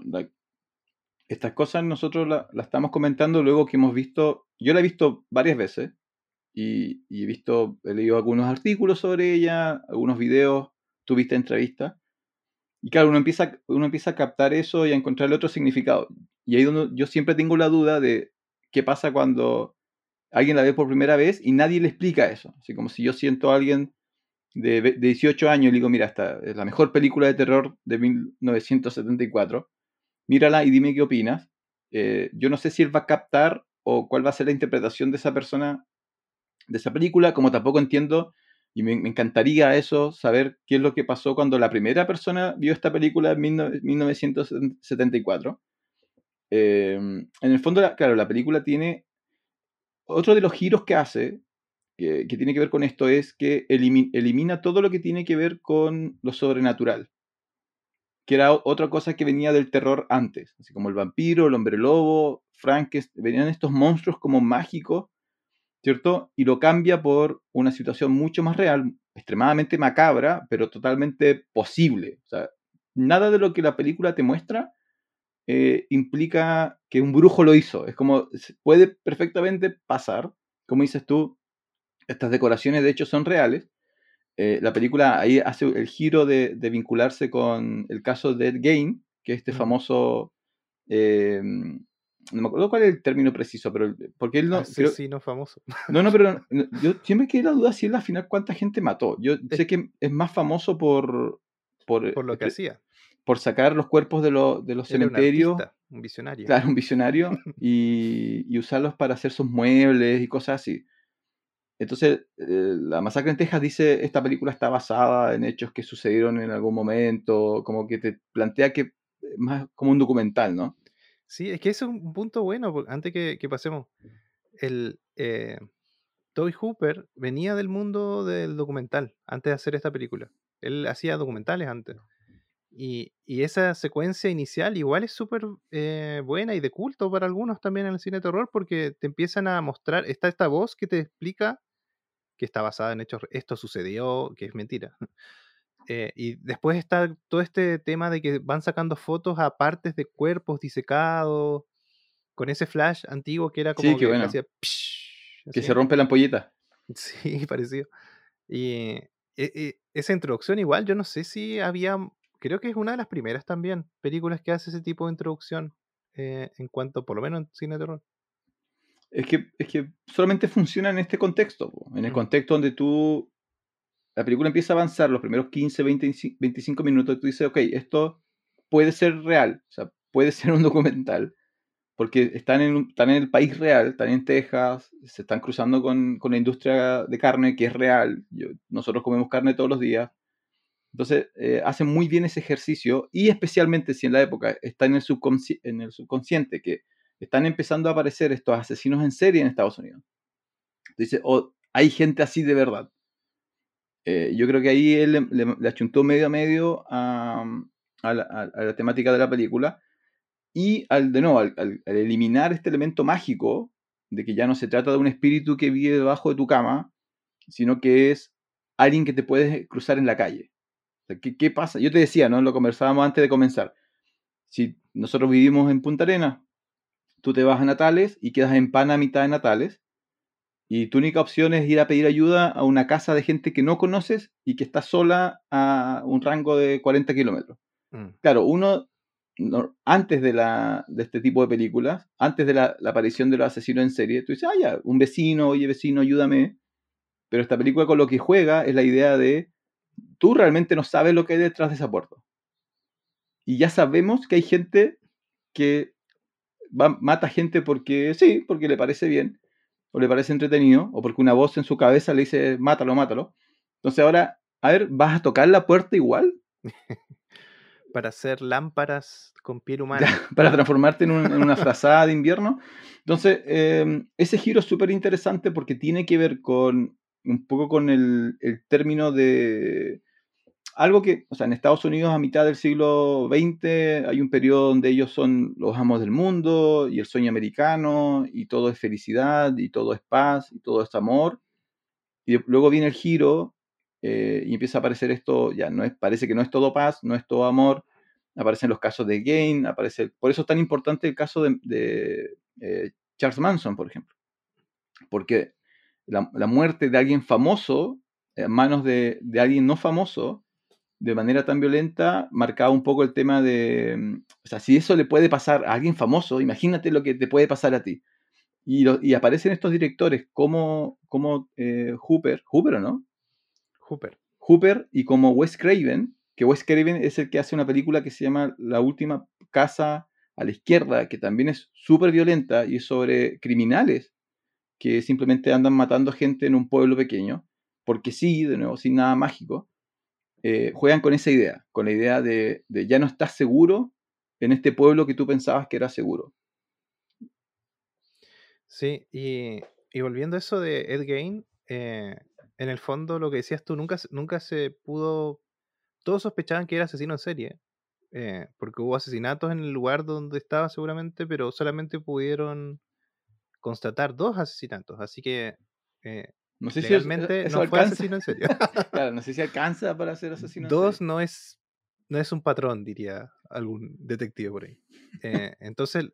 Estas cosas nosotros las la estamos comentando luego que hemos visto, yo la he visto varias veces, y, y he visto, he leído algunos artículos sobre ella, algunos videos, tuviste entrevistas, y claro, uno empieza, uno empieza a captar eso y a encontrarle otro significado. Y ahí donde yo siempre tengo la duda de qué pasa cuando alguien la ve por primera vez y nadie le explica eso. Así como si yo siento a alguien de, de 18 años y le digo, mira, esta es la mejor película de terror de 1974, mírala y dime qué opinas. Eh, yo no sé si él va a captar o cuál va a ser la interpretación de esa persona de esa película, como tampoco entiendo, y me, encantaría eso, saber qué es lo que pasó cuando la primera persona vio esta película en 19- 1974. Eh, en el fondo, la- claro, la película tiene otro de los giros que hace, que, tiene que ver con esto, es que elimi- elimina todo lo que tiene que ver con lo sobrenatural, que era otra cosa que venía del terror antes, así como el vampiro, el hombre lobo, Frankenstein, venían estos monstruos como mágicos, ¿cierto? Y lo cambia por una situación mucho más real, extremadamente macabra, pero totalmente posible. O sea, nada de lo que la película te muestra eh, implica que un brujo lo hizo. Es como, puede perfectamente pasar. Como dices tú, estas decoraciones de hecho son reales. Eh, la película ahí hace el giro de, de vincularse con el caso de Ed Gein, que es este famoso... eh, no me acuerdo cuál es el término preciso, pero porque él no... creo- Asesino famoso. no, no, pero no, yo siempre quedé la duda si él al final cuánta gente mató. Yo sé que es más famoso por por, Por lo que hacía. Por sacar los cuerpos de, los de los Era un cementerios, artista, un visionario. claro, un visionario, y, y usarlos para hacer sus muebles y cosas así. Entonces, eh, la masacre en Texas dice, esta película está basada en hechos que sucedieron en algún momento, como que te plantea que es más como un documental, ¿no? Sí, es que ese es un punto bueno, antes que, que pasemos. El eh, Toby Hooper venía del mundo del documental antes de hacer esta película. Él hacía documentales antes. Y, y esa secuencia inicial igual es súper eh, buena y de culto para algunos también en el cine de terror porque te empiezan a mostrar, está esta voz que te explica que está basada en hechos, esto sucedió, que es mentira. Eh, y después está todo este tema de que van sacando fotos a partes de cuerpos disecados, con ese flash antiguo que era como Sí, que bueno. hacía psh, Que se rompe la ampolleta. Sí, parecido. Y eh, eh, esa introducción igual, yo no sé si había, creo que es una de las primeras también películas que hace ese tipo de introducción eh, en cuanto, por lo menos en cine de terror. Es que, es que solamente funciona en este contexto, po, en el Mm. contexto donde tú, la película empieza a avanzar los primeros 15, 20, 25 minutos y tú dices, ok, esto puede ser real, o sea, puede ser un documental, porque están en, están en el país real, están en Texas, se están cruzando con, con la industria de carne que es real, Yo- nosotros comemos carne todos los días, entonces eh, hacen muy bien ese ejercicio y especialmente si en la época está en el, subconsci- en el subconsciente que están empezando a aparecer estos asesinos en serie en Estados Unidos. Dice, oh, hay gente así de verdad. Eh, yo creo que ahí él le, le- achuntó medio a medio a, a la, temática de la película y al, de nuevo, al eliminar este elemento mágico de que ya no se trata de un espíritu que vive debajo de tu cama, sino que es alguien que te puedes cruzar en la calle. Sea, ¿qué, qué pasa? Yo te decía, ¿no? Lo conversábamos antes de comenzar. Si nosotros vivimos en Punta Arenas, tú te vas a Natales y quedas en pana a mitad de Natales, y tu única opción es ir a pedir ayuda a una casa de gente que no conoces y que está sola a un rango de 40 kilómetros. Mm. Claro, uno, no- antes de, la, de este tipo de películas, antes de la, la aparición de los asesinos en serie, tú dices, ah, ya, un vecino, oye, vecino, ayúdame. Pero esta película con lo que juega es la idea de, tú realmente no sabes lo que hay detrás de esa puerta. Y ya sabemos que hay gente que va, mata gente porque sí, porque le parece bien, o le parece entretenido, o porque una voz en su cabeza le dice, mátalo, mátalo. Entonces ahora, a ver, ¿vas a tocar la puerta igual? Para hacer lámparas con piel humana. para transformarte en, una frazada de invierno. Entonces, em, ese giro es súper interesante porque tiene que ver con un poco con el, el, término de algo que, o sea, en Estados Unidos a mitad del siglo XX hay un periodo donde ellos son los amos del mundo y el sueño americano y todo es felicidad y todo es paz y todo es amor. Y luego viene el giro eh, y empieza a aparecer esto, ya no es, parece que no es todo paz, no es todo amor, aparecen los casos de Gain, aparece, por eso es tan importante el caso de, eh, Charles Manson, por ejemplo, porque la, muerte de alguien famoso en manos de, alguien no famoso, de manera tan violenta, marcaba un poco el tema de, o sea, si eso le puede pasar a alguien famoso, imagínate lo que te puede pasar a ti. Y, y aparecen estos directores como, como eh, Hooper, Hooper o no? Hooper. Hooper y como Wes Craven, que Wes Craven es el que hace una película que se llama La última casa a la izquierda, que también es súper violenta y es sobre criminales que simplemente andan matando gente en un pueblo pequeño, porque sí, de nuevo, sin nada mágico, eh, juegan con esa idea, con la idea de, ya no estás seguro en este pueblo que tú pensabas que era seguro. Sí, y, volviendo a eso de Ed Gain, eh, en el fondo lo que decías tú, nunca, nunca se pudo, todos sospechaban que era asesino en serie, eh, porque hubo asesinatos en el lugar donde estaba seguramente, pero solamente pudieron constatar dos asesinatos, así que no sé legalmente si no fue asesino en serie. claro, no sé si alcanza para ser asesino en Dos no es no es un patrón, diría algún detective por ahí. Eh, entonces,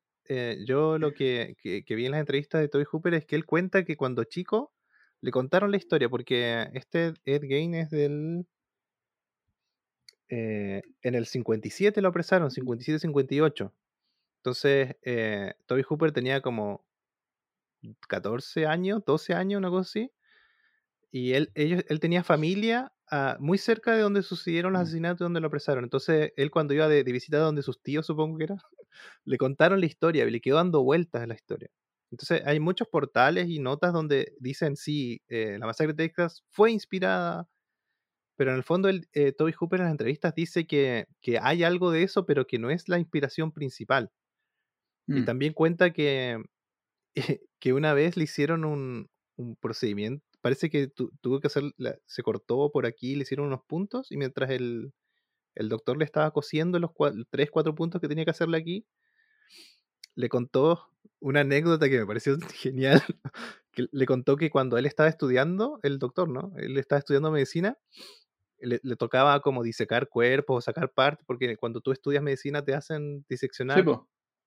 yo lo que, que, vi en las entrevistas de Toby Hooper es que él cuenta que cuando chico le contaron la historia, porque este Ed Gain es del... Eh, en el 57 lo apresaron, 57-58. Entonces, eh, Toby Hooper tenía como 14 años, 12 años, una cosa así. Y él, ellos, él tenía familia ah, muy cerca de donde sucedieron los mm. asesinatos, donde lo apresaron. Entonces, él cuando iba de, de visita donde sus tíos, supongo que era, le contaron la historia y le quedó dando vueltas a la historia. Entonces hay muchos portales y notas donde dicen, sí, eh, la masacre de Texas fue inspirada, pero en el fondo el, eh, Toby Hooper en las entrevistas dice que, hay algo de eso, pero que no es la inspiración principal. Y mm. también cuenta que, que una vez le hicieron un, procedimiento, parece que tuvo que hacer, se cortó por aquí, le hicieron unos puntos y mientras el, el doctor le estaba cosiendo los tres, cuatro puntos que tenía que hacerle aquí, le contó una anécdota que me pareció genial. Que le contó que cuando él estaba estudiando, el doctor, ¿no? Él estaba estudiando medicina, le, tocaba como disecar cuerpos o sacar partes, porque cuando tú estudias medicina te hacen diseccionar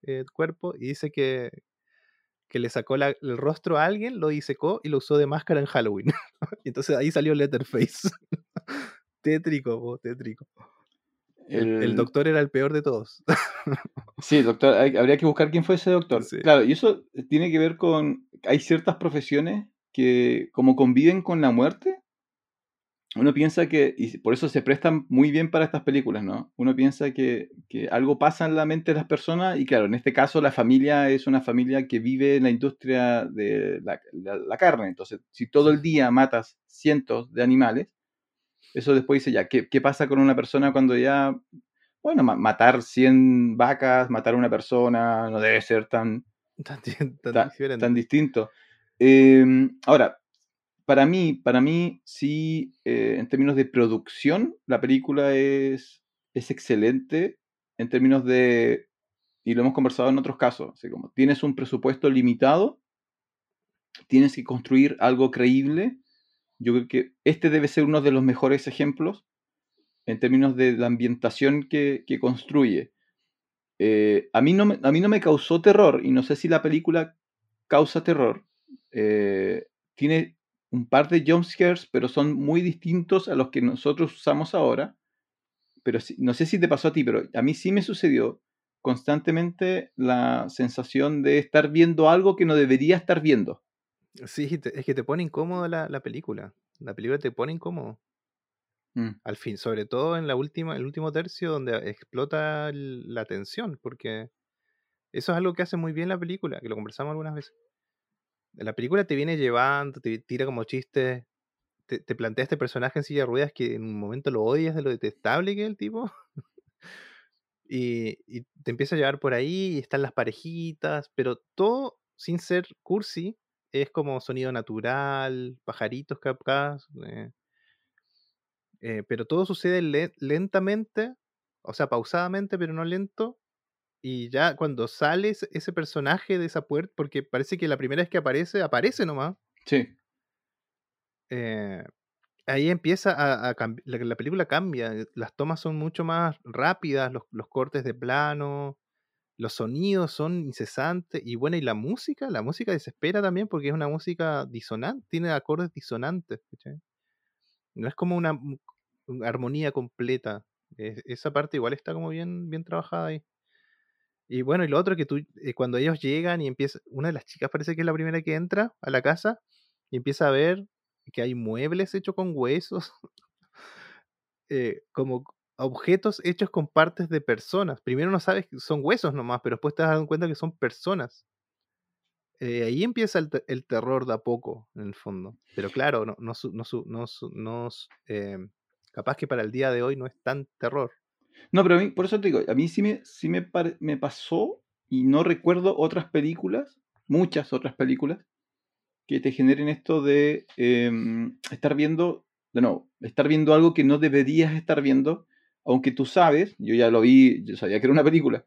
el cuerpo y dice que, que le sacó el rostro a alguien, lo disecó y lo usó de máscara en Halloween. Entonces ahí salió Letterface. tétrico, tétrico. El, doctor era el peor de todos. sí, doctor, habría que buscar quién fue ese doctor. Claro, y eso tiene que ver con, hay ciertas profesiones que como conviven con la muerte, uno piensa que, y por eso se prestan muy bien para estas películas, ¿no? Uno piensa que, algo pasa en la mente de las personas y claro, en este caso la familia es una familia que vive en la industria de la carne. Entonces, si todo el día matas cientos de animales, eso después dice ya, ¿qué, pasa con una persona cuando ya, bueno, matar 100 vacas, matar a una persona, no debe ser tan, tan, distinto. Em, ahora, para mí, para mí sí, eh, en términos de producción, la película es, es excelente en términos de, y lo hemos conversado en otros casos, como tienes un presupuesto limitado, tienes que construir algo creíble yo creo que este debe ser uno de los mejores ejemplos en términos de la ambientación que, construye. Eh, a, mí no me, a mí no me causó terror, y no sé si la película causa terror. Eh, tiene un par de jumpscares, pero son muy distintos a los que nosotros usamos ahora. Pero no sé si te pasó a ti, pero a mí sí me sucedió constantemente la sensación de estar viendo algo que no debería estar viendo. Sí, es que te pone incómodo la, la película. La película te pone incómodo. Mm. Al fin, sobre todo en la última, el último tercio donde explota la tensión, porque Eso es algo que hace muy bien la película, que lo conversamos algunas veces. La película te viene llevando, te tira como chistes, te, te plantea este personaje en silla de ruedas que en un momento lo odias de lo detestable que es el tipo. y, te empieza a llevar por ahí y están las parejitas, pero todo sin ser cursi, es como sonido natural, pajaritos capaz, eh, eh, pero todo sucede le- lentamente, o sea, pausadamente, pero no lento. Y ya cuando sale ese personaje de esa puerta, porque parece que la primera vez que aparece, aparece nomás. Sí. eh, ahí empieza a, a cambi- la, la película cambia, eh, las tomas son mucho más rápidas, los, los cortes de plano, los sonidos son incesantes, y bueno, y la música, la música desespera también porque es una música disonante, tiene acordes disonantes. No es como una, armonía completa. es- esa parte igual está como bien, bien trabajada ahí. Y bueno, y lo otro que tú, eh, cuando ellos llegan y empieza, una de las chicas parece que es la primera que entra a la casa y empieza a ver que hay muebles hechos con huesos, eh, como objetos hechos con partes de personas. Primero no sabes que son huesos nomás, pero después te das cuenta que son personas. Eh, ahí empieza el, el terror de a poco, en el fondo. Pero claro, no, no, no, no, no eh, capaz que para el día de hoy no es tan terror. No, pero a mí, por eso te digo, a mí sí me, sí me, me pasó y no recuerdo otras películas, muchas otras películas, que te generen esto de em, estar viendo, de estar viendo algo que no deberías estar viendo, aunque tú sabes, yo ya lo vi, yo sabía que era una película,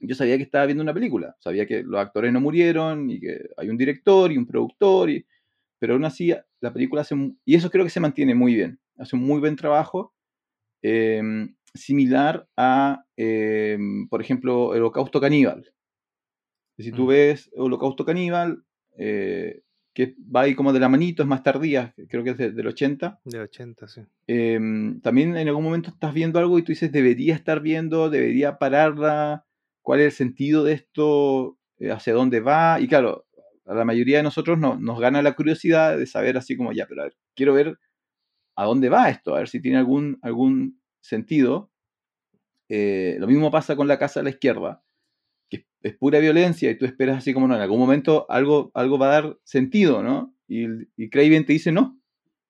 yo sabía que estaba viendo una película, sabía que los actores no murieron y que hay un director y un productor, y, pero aún así la película hace, y eso creo que se mantiene muy bien, hace un muy buen trabajo, em, similar a, em, por ejemplo, el Holocausto Caníbal. Si tú Mm. ves Holocausto Caníbal, eh, que va ahí como de la manito, es más tardía, creo que es de- del 80, De 80, sí. em, también en algún momento estás viendo algo y tú dices, debería estar viendo, debería pararla, cuál es el sentido de esto, Eh, hacia dónde va. Y claro, a la mayoría de nosotros no- nos gana la curiosidad de saber así como, ya, pero a ver, quiero ver a dónde va esto, a ver si tiene algún, algún sentido. Eh, lo mismo pasa con la casa a la izquierda, que es pura violencia y tú esperas así como, no, en algún momento algo, algo va a dar sentido, ¿no? Y, y Craven te dice, no.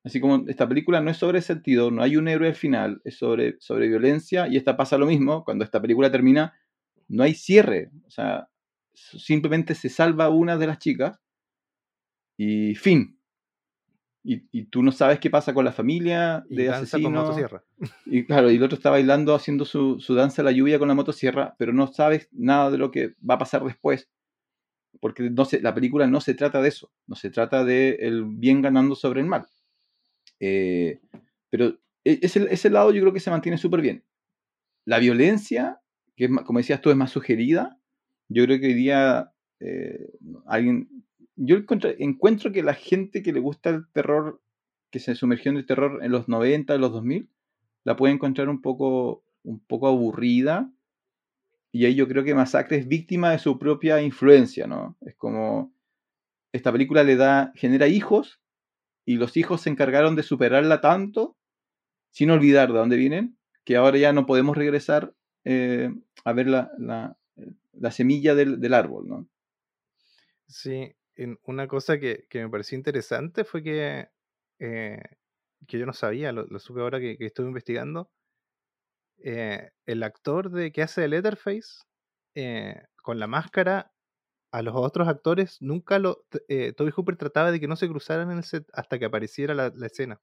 Así como esta película no es sobre sentido, no hay un héroe al final, es sobre, sobre violencia y esta pasa lo mismo, cuando esta película termina, no hay cierre, o sea, simplemente se salva una de las chicas y fin. Y, y tú no sabes qué pasa con la familia Y de danza con asesinos. motosierra. Y claro, y el otro está bailando haciendo su, su danza a la lluvia con la motosierra, pero no sabes nada de lo que va a pasar después. Porque no se, la película no se trata de eso, no se trata de el bien ganando sobre el mal. Eh, pero e- ese, ese lado yo creo que se mantiene súper bien. La violencia, que es, como decías tú, es más sugerida. Yo creo que hoy día eh, alguien... Yo encuentro, que la gente que le gusta el terror, que se sumergió en el terror en los 90, en los 2000, la puede encontrar un poco, un poco aburrida. Y ahí yo creo que Masacre es víctima de su propia influencia, ¿no? Es como esta película le da, genera hijos y los hijos se encargaron de superarla tanto, sin olvidar de dónde vienen, que ahora ya no podemos regresar eh, a ver la, la, la semilla del, del árbol, ¿no? Sí, una cosa que, que me pareció interesante fue que, eh, que yo no sabía, lo, lo supe ahora que, que estuve investigando. eh, el actor de que hace de Letterface, eh, con la máscara, a los otros actores nunca lo. Toby Hooper trataba de que no se cruzaran en el set hasta que apareciera la, la escena.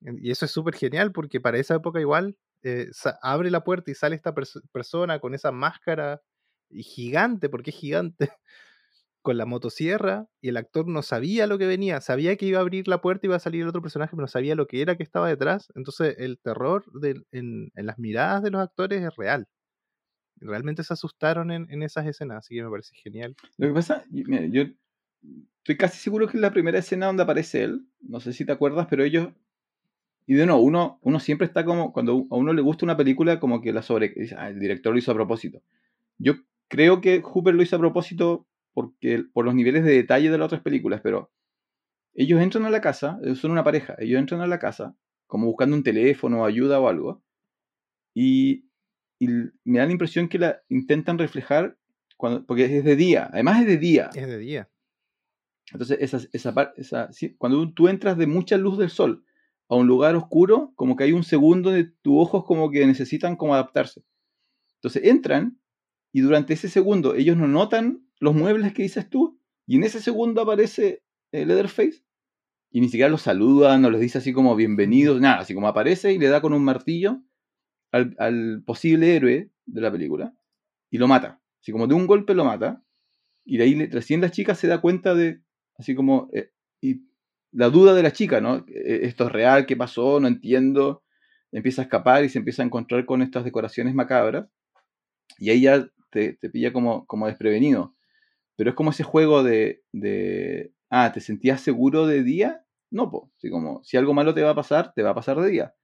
En- Y eso es súper genial porque para esa época igual abre la puerta y sale esta perso- persona con esa máscara gigante, porque es gigante, con la motosierra y el actor no sabía lo que venía, sabía que iba a abrir la puerta y iba a salir el otro personaje, pero no sabía lo que era que estaba detrás. Entonces el terror en, las miradas de los actores es real. Realmente se asustaron en, esas escenas, así que me parece genial. Lo que pasa, mira, yo estoy casi seguro que es la primera escena donde aparece él, no sé si te acuerdas, pero ellos, y de nuevo, uno, uno siempre está como, cuando a uno le gusta una película, como que la sobre, "Ah, el director lo hizo a propósito. Yo creo que Hooper lo hizo a propósito porque, por los niveles de detalle de las otras películas, pero ellos entran a la casa, eh, son una pareja, ellos entran a la casa como buscando un teléfono, ayuda o algo, y, y me da la impresión que la intentan reflejar cuando, porque es de día, además es de día. Es de día. Entonces, esa, esa, esa- sí, cuando tú entras de mucha luz del sol a un lugar oscuro, como que hay un segundo de tus ojos como que necesitan como adaptarse. Entonces entran y durante ese segundo ellos no notan los muebles que dices tú y en ese segundo aparece eh, Leatherface y ni siquiera los saluda, no les dice así como bienvenidos, nada, así como aparece y le da con un martillo al, posible héroe de la película y lo mata. Así como de un golpe lo mata y de ahí recién la chica se da cuenta de, así como, eh, y la duda de la chica, ¿no? Eh, Esto es real, ¿qué pasó? No entiendo. Empieza a escapar y se empieza a encontrar con estas decoraciones macabras. Y ahí ya te, te pilla como, como desprevenido. Pero es como ese juego de, de, ah, ¿te sentías seguro de día? No, po. Así como, si algo malo te va a pasar, te va a pasar de día.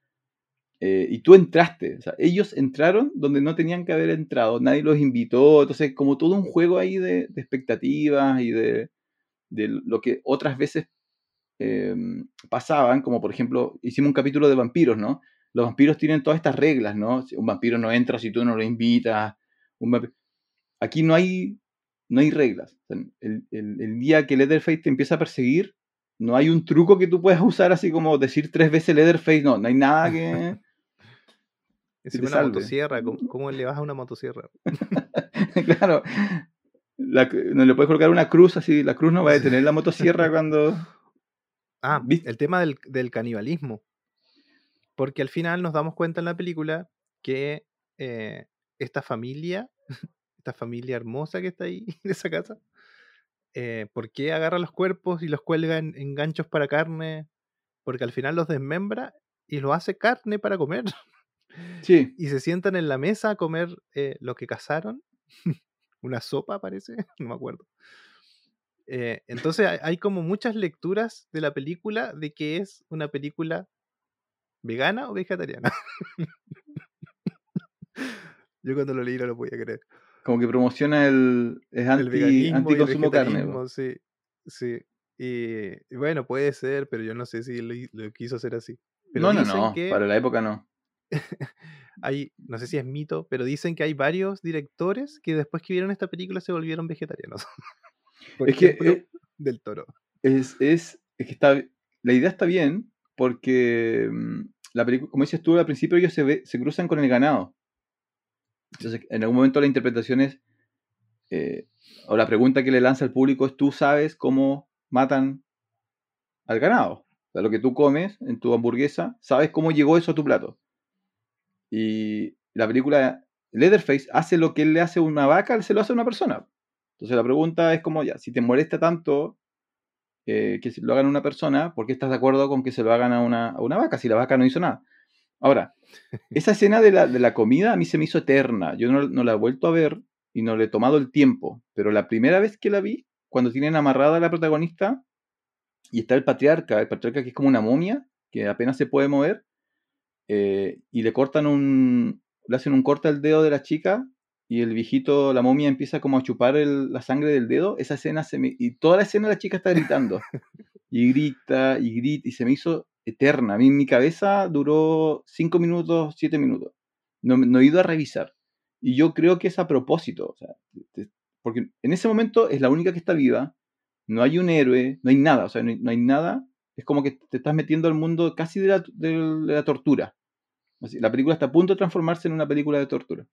Eh, y tú entraste, o sea, ellos entraron donde no tenían que haber entrado, nadie los invitó, entonces como todo un juego ahí de, de expectativas y de, de lo que otras veces eh, pasaban, como por ejemplo, hicimos un capítulo de vampiros, ¿no? Los vampiros tienen todas estas reglas, ¿no? Un vampiro no entra si tú no lo invitas. un vampi- Aquí no hay, no hay reglas. O sea, el, el- el día que Leatherface te empieza a perseguir, no hay un truco que tú puedas usar así como decir tres veces Leatherface, no, no hay nada que... Es te una salve. motosierra. ¿Cómo, cómo le vas a una motosierra? claro. La- no le puedes colocar una cruz así, la cruz no va a detener la motosierra cuando... Ah, ¿Viste? el tema del, del canibalismo. Porque al final nos damos cuenta en la película que eh, esta familia, esta familia hermosa que está ahí en esa casa, eh, ¿por qué agarra los cuerpos y los cuelga en, en ganchos para carne? Porque al final los desmembra y los hace carne para comer. Sí, Y se sientan en la mesa a comer eh, lo que cazaron. Una sopa, parece, no me acuerdo. Eh, entonces hay, hay como muchas lecturas de la película de que es una película vegana o vegetariana. Yo cuando lo leí no lo podía creer. Como que promociona el... Es El anti, el carne. sí, sí. Y, y bueno, puede ser, pero yo no sé si lo, quiso hacer así. Pero No, no, no, que para la época no. hay, no sé si es mito, pero dicen que hay varios directores que después que vieron esta película se volvieron vegetarianos. Por Es que eh, del toro. es, es, es que está, la idea está bien porque mm, la película, como dices tú al principio, ellos se, ve- se cruzan con el ganado. Entonces, en algún momento la interpretación es, eh, o la pregunta que le lanza al público es, ¿tú sabes cómo matan al ganado? O sea, lo que tú comes en tu hamburguesa, ¿sabes cómo llegó eso a tu plato? Y la película Leatherface hace lo que él le hace a una vaca, se lo hace a una persona. Entonces la pregunta es como, ya, si te molesta tanto eh, que se lo hagan a una persona, ¿por qué estás de acuerdo con que se lo hagan a una, a una vaca si la vaca no hizo nada? Ahora, esa escena de la, de la comida a mí se me hizo eterna. Yo no, no la he vuelto a ver y no le he tomado el tiempo. Pero la primera vez que la vi, cuando tienen amarrada a la protagonista y está el patriarca, el patriarca que es como una momia, que apenas se puede mover, eh, y le cortan un, le hacen un corte al dedo de la chica y el viejito, la momia empieza como a chupar la sangre del dedo, esa escena se me, y toda la escena la chica está gritando y grita y grita y se me hizo eterna. A mí en mi cabeza duró 5 minutos, 7 minutos. No, no he ido a revisar. Y yo creo que es a propósito. o sea, porque en ese momento es la única que está viva. No hay un héroe, no hay nada. O sea, no hay, no hay nada. Es como que te estás metiendo al mundo casi de la, de la tortura. Así, la película está a punto de transformarse en una película de tortura.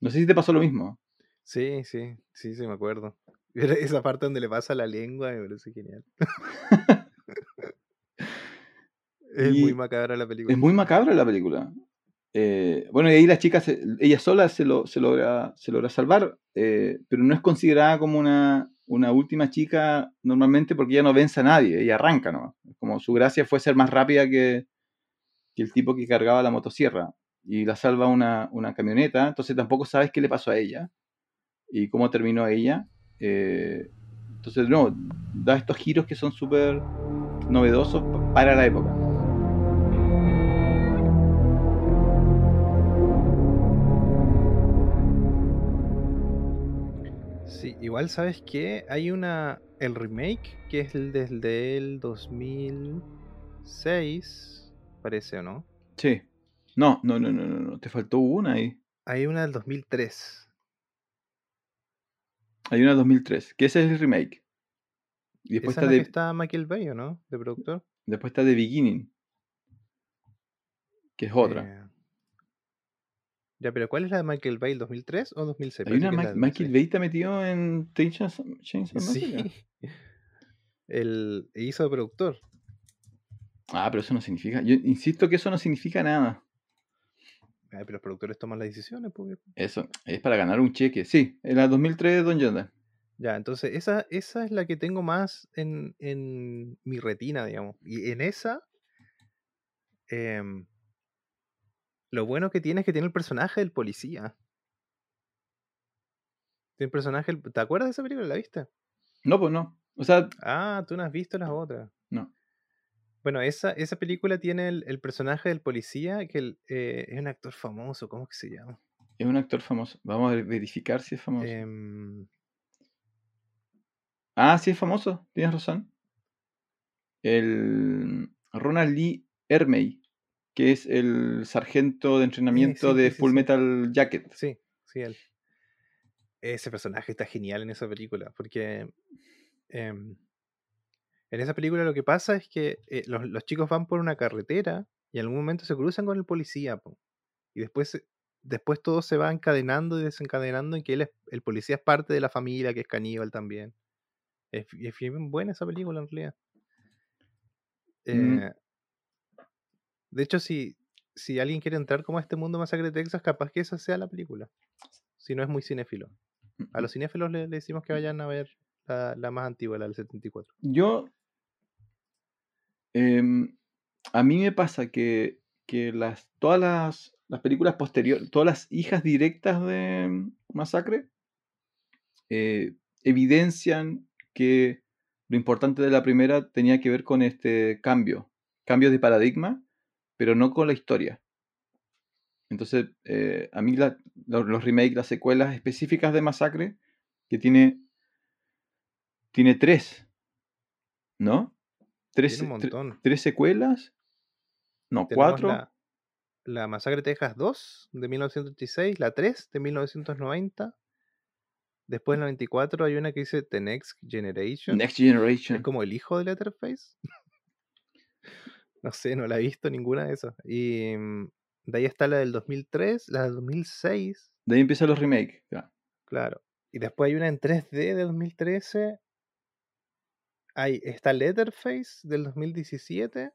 No sé si te pasó lo mismo. Sí, sí, sí, sí, me acuerdo. Esa parte donde le pasa la lengua me parece genial. es muy macabra la película. Es muy macabra la película. Eh, bueno, y ahí la chica, se- ella sola se, lo, se, logra, se logra salvar, eh, pero no es considerada como una, una última chica normalmente porque ella no vence a nadie, ella arranca nomás. Como su gracia fue ser más rápida que, que el tipo que cargaba la motosierra y la salva una, una camioneta, entonces tampoco sabes qué le pasó a ella y cómo terminó ella. Eh, entonces, no, da estos giros que son súper novedosos pa- para la época. Igual sabes que hay una. El remake, que es el desde el 2006, parece o no. Sí. No, no, no, no, no, no, te faltó una ahí. Hay una del 2003. Hay una 2003, que ese es el remake. Y después Esa está, es la que de, está Michael Bay, ¿o no? De productor. después está The Beginning, que es otra. Ya, pero ¿cuál es la de Michael Bay? ¿2003 o 2006? Hay una Ma- Michael 2006. Bay está metido en Chainsaw Massacre. Sí. El hizo de productor. Ah, pero eso no significa. Yo insisto que eso no significa nada. Ay, pero los productores toman las decisiones, pues. Eso es para ganar un cheque. Sí, en la 2003 Don Jordan. Ya, entonces esa, esa es la que tengo más en, en mi retina, digamos. Y en esa, em, lo bueno que tiene es que tiene el personaje del policía. Tiene el personaje, del- ¿te acuerdas de esa película? ¿La viste? No, pues no. O sea, Ah, tú no has visto las otras. no. Bueno, esa, esa película tiene el, el personaje del policía, que el, eh, es un actor famoso, ¿cómo que se llama? Es un actor famoso. Vamos a verificar si es famoso. Em, Ah, sí es famoso. Tienes razón. El Ronald Lee Ermey, que es el sargento de entrenamiento sí, de sí, Full. Metal Jacket. sí, sí, él. Ese personaje está genial en esa película, porque em, en esa película lo que pasa es que eh, los, los chicos van por una carretera y en algún momento se cruzan con el policía, po, y después, después todo se va encadenando y desencadenando en que él es- el policía es parte de la familia, que es caníbal también. Es, es bien buena esa película en realidad. Mm. De hecho, si, si alguien quiere entrar como a este mundo masacre de Texas, capaz que esa sea la película. Si no es muy cinéfilo. A los cinéfilos le, le decimos que vayan a ver la, la más antigua, la del 74. Yo. em, a mí me pasa que, que las, todas las, las películas posteriores, todas las hijas directas de mm, Masacre, eh, evidencian que lo importante de la primera tenía que ver con este cambio, cambio de paradigma, pero no con la historia. Entonces, eh, a mí la- lo- los remakes, las secuelas específicas de Masacre, que tiene, tiene tres, ¿no? Tres, un tre- tres secuelas, no, Tenemos cuatro. La, la Masacre de Texas 2 de 1986, la 3 de 1990. Después en el 94 hay una que dice The Next Generation. Next Es Generation. como el hijo de Letterface. no sé, no la he visto ninguna de esas. Y mm, de ahí está la del 2003, la del 2006, De ahí empiezan los remakes. ya. claro. Y después hay una en 3D de 2013. Hay, está Letterface del 2017.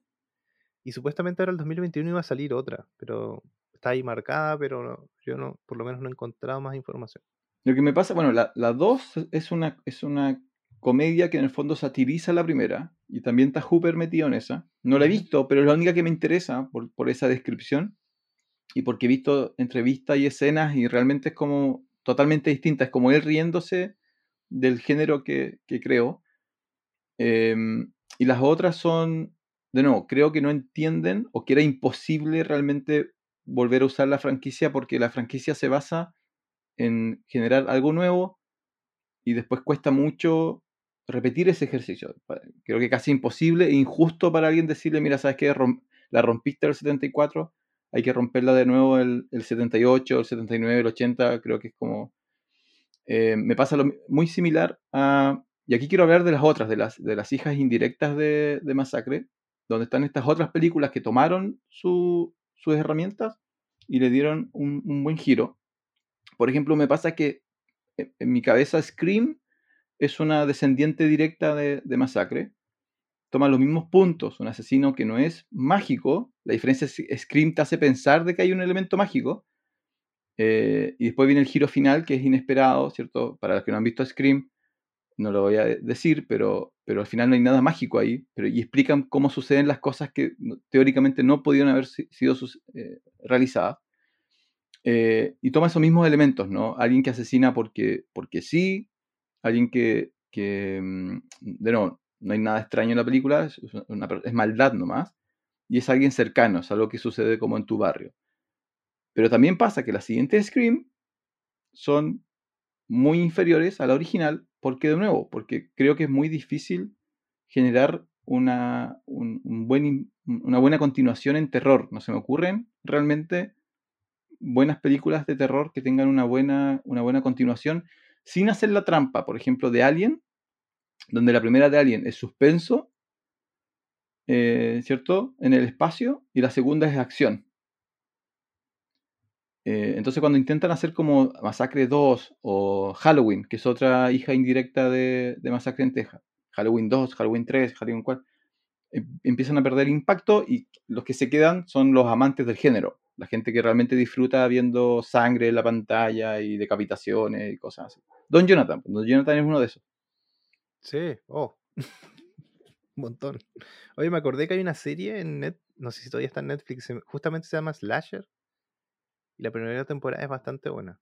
Y supuestamente ahora el 2021 iba a salir otra. Pero está ahí marcada, pero no- yo no, por lo menos no he encontrado más información. Lo que me pasa, bueno, la, la 2 es una, es una comedia que en el fondo satiriza la primera y también está Hooper metido en esa. No la he visto, pero es la única que me interesa por, por esa descripción y porque he visto entrevistas y escenas y realmente es como totalmente distinta. Es como él riéndose del género que, que creo. Em, y las otras son, de nuevo, creo que no entienden o que era imposible realmente volver a usar la franquicia porque la franquicia se basa en generar algo nuevo y después cuesta mucho repetir ese ejercicio. Creo que casi imposible e injusto para alguien decirle, mira, ¿sabes qué? La rompiste el 74, hay que romperla de nuevo el, el 78, el 79, el 80, creo que es como... eh, me pasa lo muy similar a... Y aquí quiero hablar de las otras, de las, de las hijas indirectas de, de Masacre, donde están estas otras películas que tomaron su- sus herramientas y le dieron un, buen giro. Por ejemplo, me pasa que en en mi cabeza Scream es una descendiente directa de, de Masacre. Toma los mismos puntos, un asesino que no es mágico. La diferencia es que Scream te hace pensar de que hay un elemento mágico. eh, y después viene el giro final, que es inesperado, ¿cierto? Para los que no han visto Scream, no lo voy a de- decir, pero, pero al final no hay nada mágico ahí. Pero, y explican cómo suceden las cosas que teóricamente no podían haber si- sido eh, realizadas. Eh, y toma esos mismos elementos, ¿no? Alguien que asesina porque, porque sí, alguien que, que, mm, de nuevo, no hay nada extraño en la película, es, una es maldad nomás, y es alguien cercano, es algo que sucede como en tu barrio. Pero también pasa que las siguientes Scream son muy inferiores a la original, porque de nuevo, porque creo que es muy difícil generar una, una buena continuación en terror. No se me ocurren realmente buenas películas de terror que tengan una buena, una buena continuación. Sin hacer la trampa, por ejemplo, de Alien, donde la primera de Alien es suspenso, eh, ¿cierto? En el espacio, y la segunda es acción. Eh, entonces cuando intentan hacer como Masacre 2 o Halloween, que es otra hija indirecta de, Masacre en Texas, Halloween 2, Halloween 3, Halloween 4, em- empiezan a perder impacto y los que se quedan son los amantes del género, la gente que realmente disfruta viendo sangre en la pantalla y decapitaciones y cosas así. Don Jonathan, pues, Don Jonathan es uno de esos. Sí, oh. Un montón. Oye, me acordé que hay una serie en Net, no sé si todavía está en Netflix, justamente se llama Slasher. Y la primera temporada es bastante buena.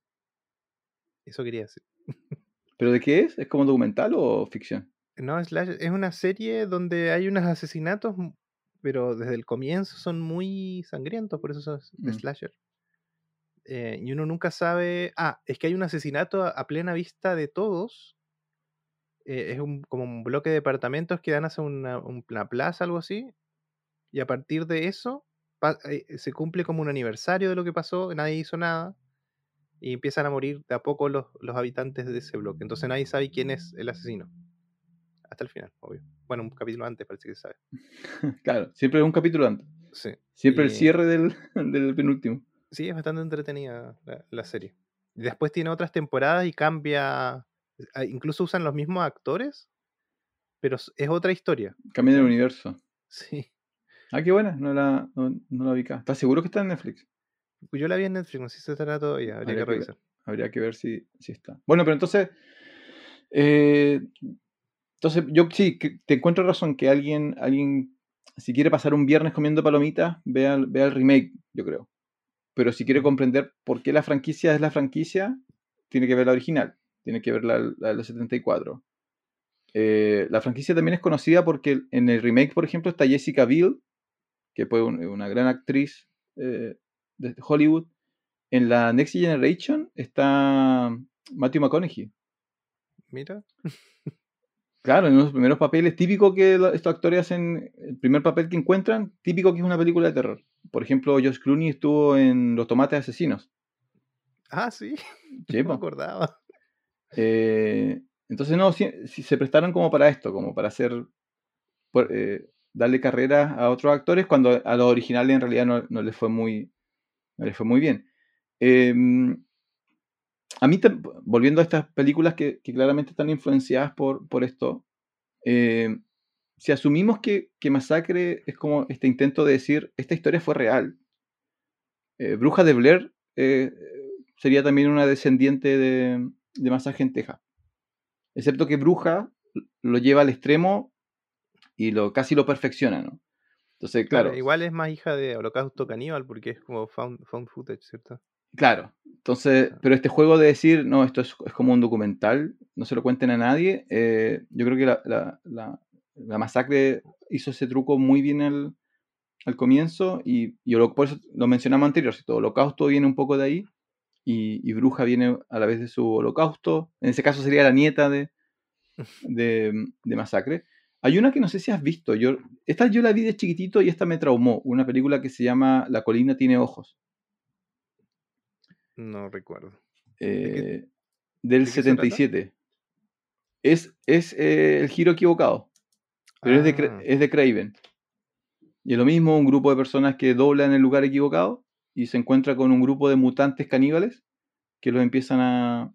Eso quería decir. ¿Pero de qué es? ¿Es como documental o ficción? No, Slasher es una serie donde hay unos asesinatos, pero desde el comienzo son muy sangrientos, por eso son de Mm. Slasher. Eh, y uno nunca sabe. Ah, es que hay un asesinato a, a plena vista de todos. eh, es un, como un bloque de departamentos que dan hacia una, un- una plaza, algo así. Y a partir de eso pa- eh, se cumple como un aniversario de lo que pasó, nadie hizo nada. Y empiezan a morir de a poco los, los habitantes de ese bloque. Entonces nadie sabe quién es el asesino. Hasta el final, obvio. Bueno, un capítulo antes parece que se sabe. claro, siempre es un capítulo antes. Sí. Siempre el cierre del, del penúltimo. Sí, es bastante entretenida la, la serie. Después tiene otras temporadas y cambia. ah, Incluso usan los mismos actores, pero es otra historia. Cambia el universo. Sí. Ah, qué buena, no la, no, no la vi acá. ¿Estás seguro que está en Netflix? Yo la vi en Netflix, no sé si se estará todavía, habría Habría que que ver. revisar. Habría que ver si, si está. Bueno, pero entonces. eh, entonces, yo sí, que- te encuentro razón que alguien, alguien, si quiere pasar un viernes comiendo palomitas, vea, vea el remake, yo creo. Pero si quiere comprender por qué la franquicia es la franquicia, tiene que ver la original, tiene que ver la, la de los 74. Eh, la franquicia también es conocida porque en el remake, por ejemplo, está Jessica Biel, que fue un- una gran actriz eh, de Hollywood. En la Next Generation está Matthew McConaughey. Mira. Claro, en unos primeros papeles, típico que estos actores hacen, el primer papel que encuentran, típico que es una película de terror. Por ejemplo, Josh Clooney estuvo en Los Tomates Asesinos. Ah, sí, Sí, no me acordaba. Eh, entonces, no, sí se prestaron como para esto, como para hacer, por- eh, darle carrera a otros actores cuando a los originales en realidad no, no les fue muy, no les fue muy bien. Em, a mí, volviendo a estas películas que, claramente están influenciadas por, esto, eh, si asumimos que, que Masacre es como este intento de decir, esta historia fue real, eh, Bruja de Blair eh, sería también una descendiente de, de Masacre en. Excepto que Bruja lo lleva al extremo y lo, casi lo perfecciona, ¿no? Entonces, Claro, igual es más hija de Holocausto Caníbal porque es como found footage, ¿cierto? Claro, entonces, Ah. pero este juego de decir, no, esto es, es como un documental, no se lo cuenten a nadie, eh, yo creo que la, la- la- la masacre hizo ese truco muy bien al, al comienzo y, y holo- por eso lo mencionamos anterior, ¿cierto? Holocausto viene un poco de ahí y, y Bruja viene a la vez de su holocausto, en ese caso sería la nieta de, de, de Masacre. Hay una que no sé si has visto, yo, esta yo la vi de chiquitito y esta me traumó, una película que se llama La colina tiene ojos. No recuerdo. eh, del de qué se trata? 77. Es, es eh, el giro equivocado, pero es, de, Ah. es de Craven. Y es lo mismo, un grupo de personas que dobla en el lugar equivocado y se encuentra con un grupo de mutantes caníbales que los empiezan a,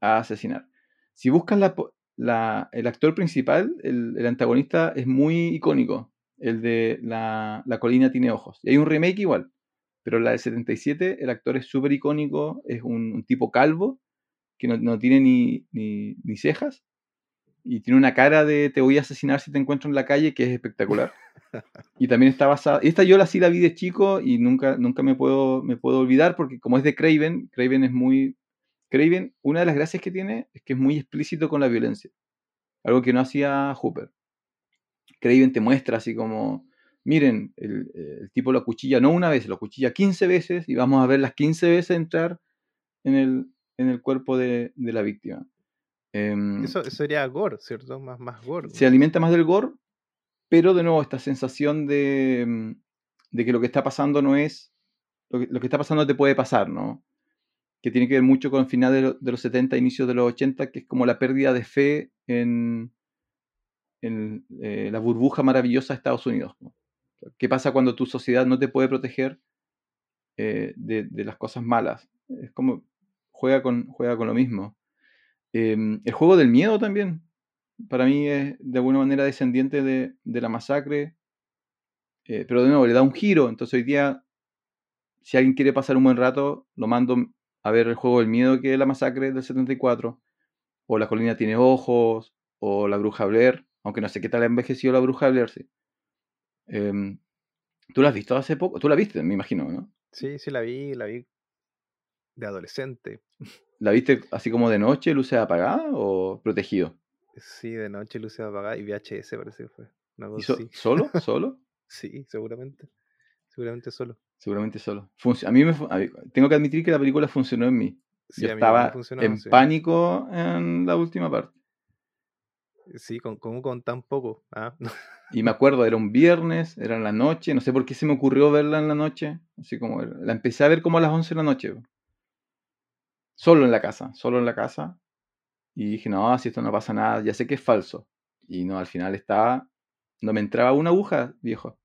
a asesinar. Si buscas la, la- el actor principal, el, el antagonista es muy icónico, el de la, la colina tiene ojos. Y hay un remake igual, pero la del 77, el actor es súper icónico, es un, un tipo calvo que no, no tiene ni, ni, ni cejas y tiene una cara de te voy a asesinar si te encuentro en la calle que es espectacular. Y también está basada, esta yo la sí la vi de chico y nunca, nunca me, puedo, me puedo olvidar porque como es de Craven, Craven es muy... Craven, una de las gracias que tiene es que es muy explícito con la violencia. Algo que no hacía Hooper. Craven te muestra así como, miren, el, el tipo lo cuchilla no una vez, lo cuchilla 15 veces y vamos a ver las 15 veces entrar en el, en el cuerpo de, de la víctima. Em, Eso, eso sería gore, ¿cierto? Más, más gore. se alimenta más del gore, pero de nuevo esta sensación de, mm, de que lo que está pasando no es, lo que, lo que está pasando te puede pasar, ¿no? que tiene que ver mucho con el final de, lo- de los 70, inicios de los 80, que es como la pérdida de fe en, en eh, la burbuja maravillosa de Estados Unidos. ¿no? ¿Qué pasa cuando tu sociedad no te puede proteger eh, de, las cosas malas? Es como juega con, juega con lo mismo. Em, el juego del miedo también, para mí es de alguna manera descendiente de, de la masacre, eh, pero de nuevo le da un giro. Entonces hoy día, si alguien quiere pasar un buen rato, lo mando a ver el juego del miedo que es la masacre del 74, o La colina tiene ojos, o La bruja Blair, aunque no sé qué tal ha envejecido La bruja Blair, sí. Em, ¿Tú la has visto hace poco? Tú la viste, me imagino, ¿no? Sí, sí, la vi, la vi de adolescente. ¿La viste así como de noche, luces apagadas o protegido? Sí, de noche, luces apagadas y VHS parece que fue. Una ¿Y cosa so- así. ¿Solo? ¿Solo? Sí, seguramente. Seguramente solo. Seguramente solo. Func- a mí me a mí- tengo que admitir que la película funcionó en mí. Sí, Yo estaba funcionó, en sí. pánico en la última parte. Sí, con, con, con tan poco. Ah, Y me acuerdo, era un viernes, era en la noche, no sé por qué se me ocurrió verla en la noche. Así como, la empecé a ver como a las 11 de la noche. Solo en la casa, solo en la casa. Y dije, no, si esto no pasa nada, ya sé que es falso. Y no, al final estaba, no me entraba una aguja, viejo.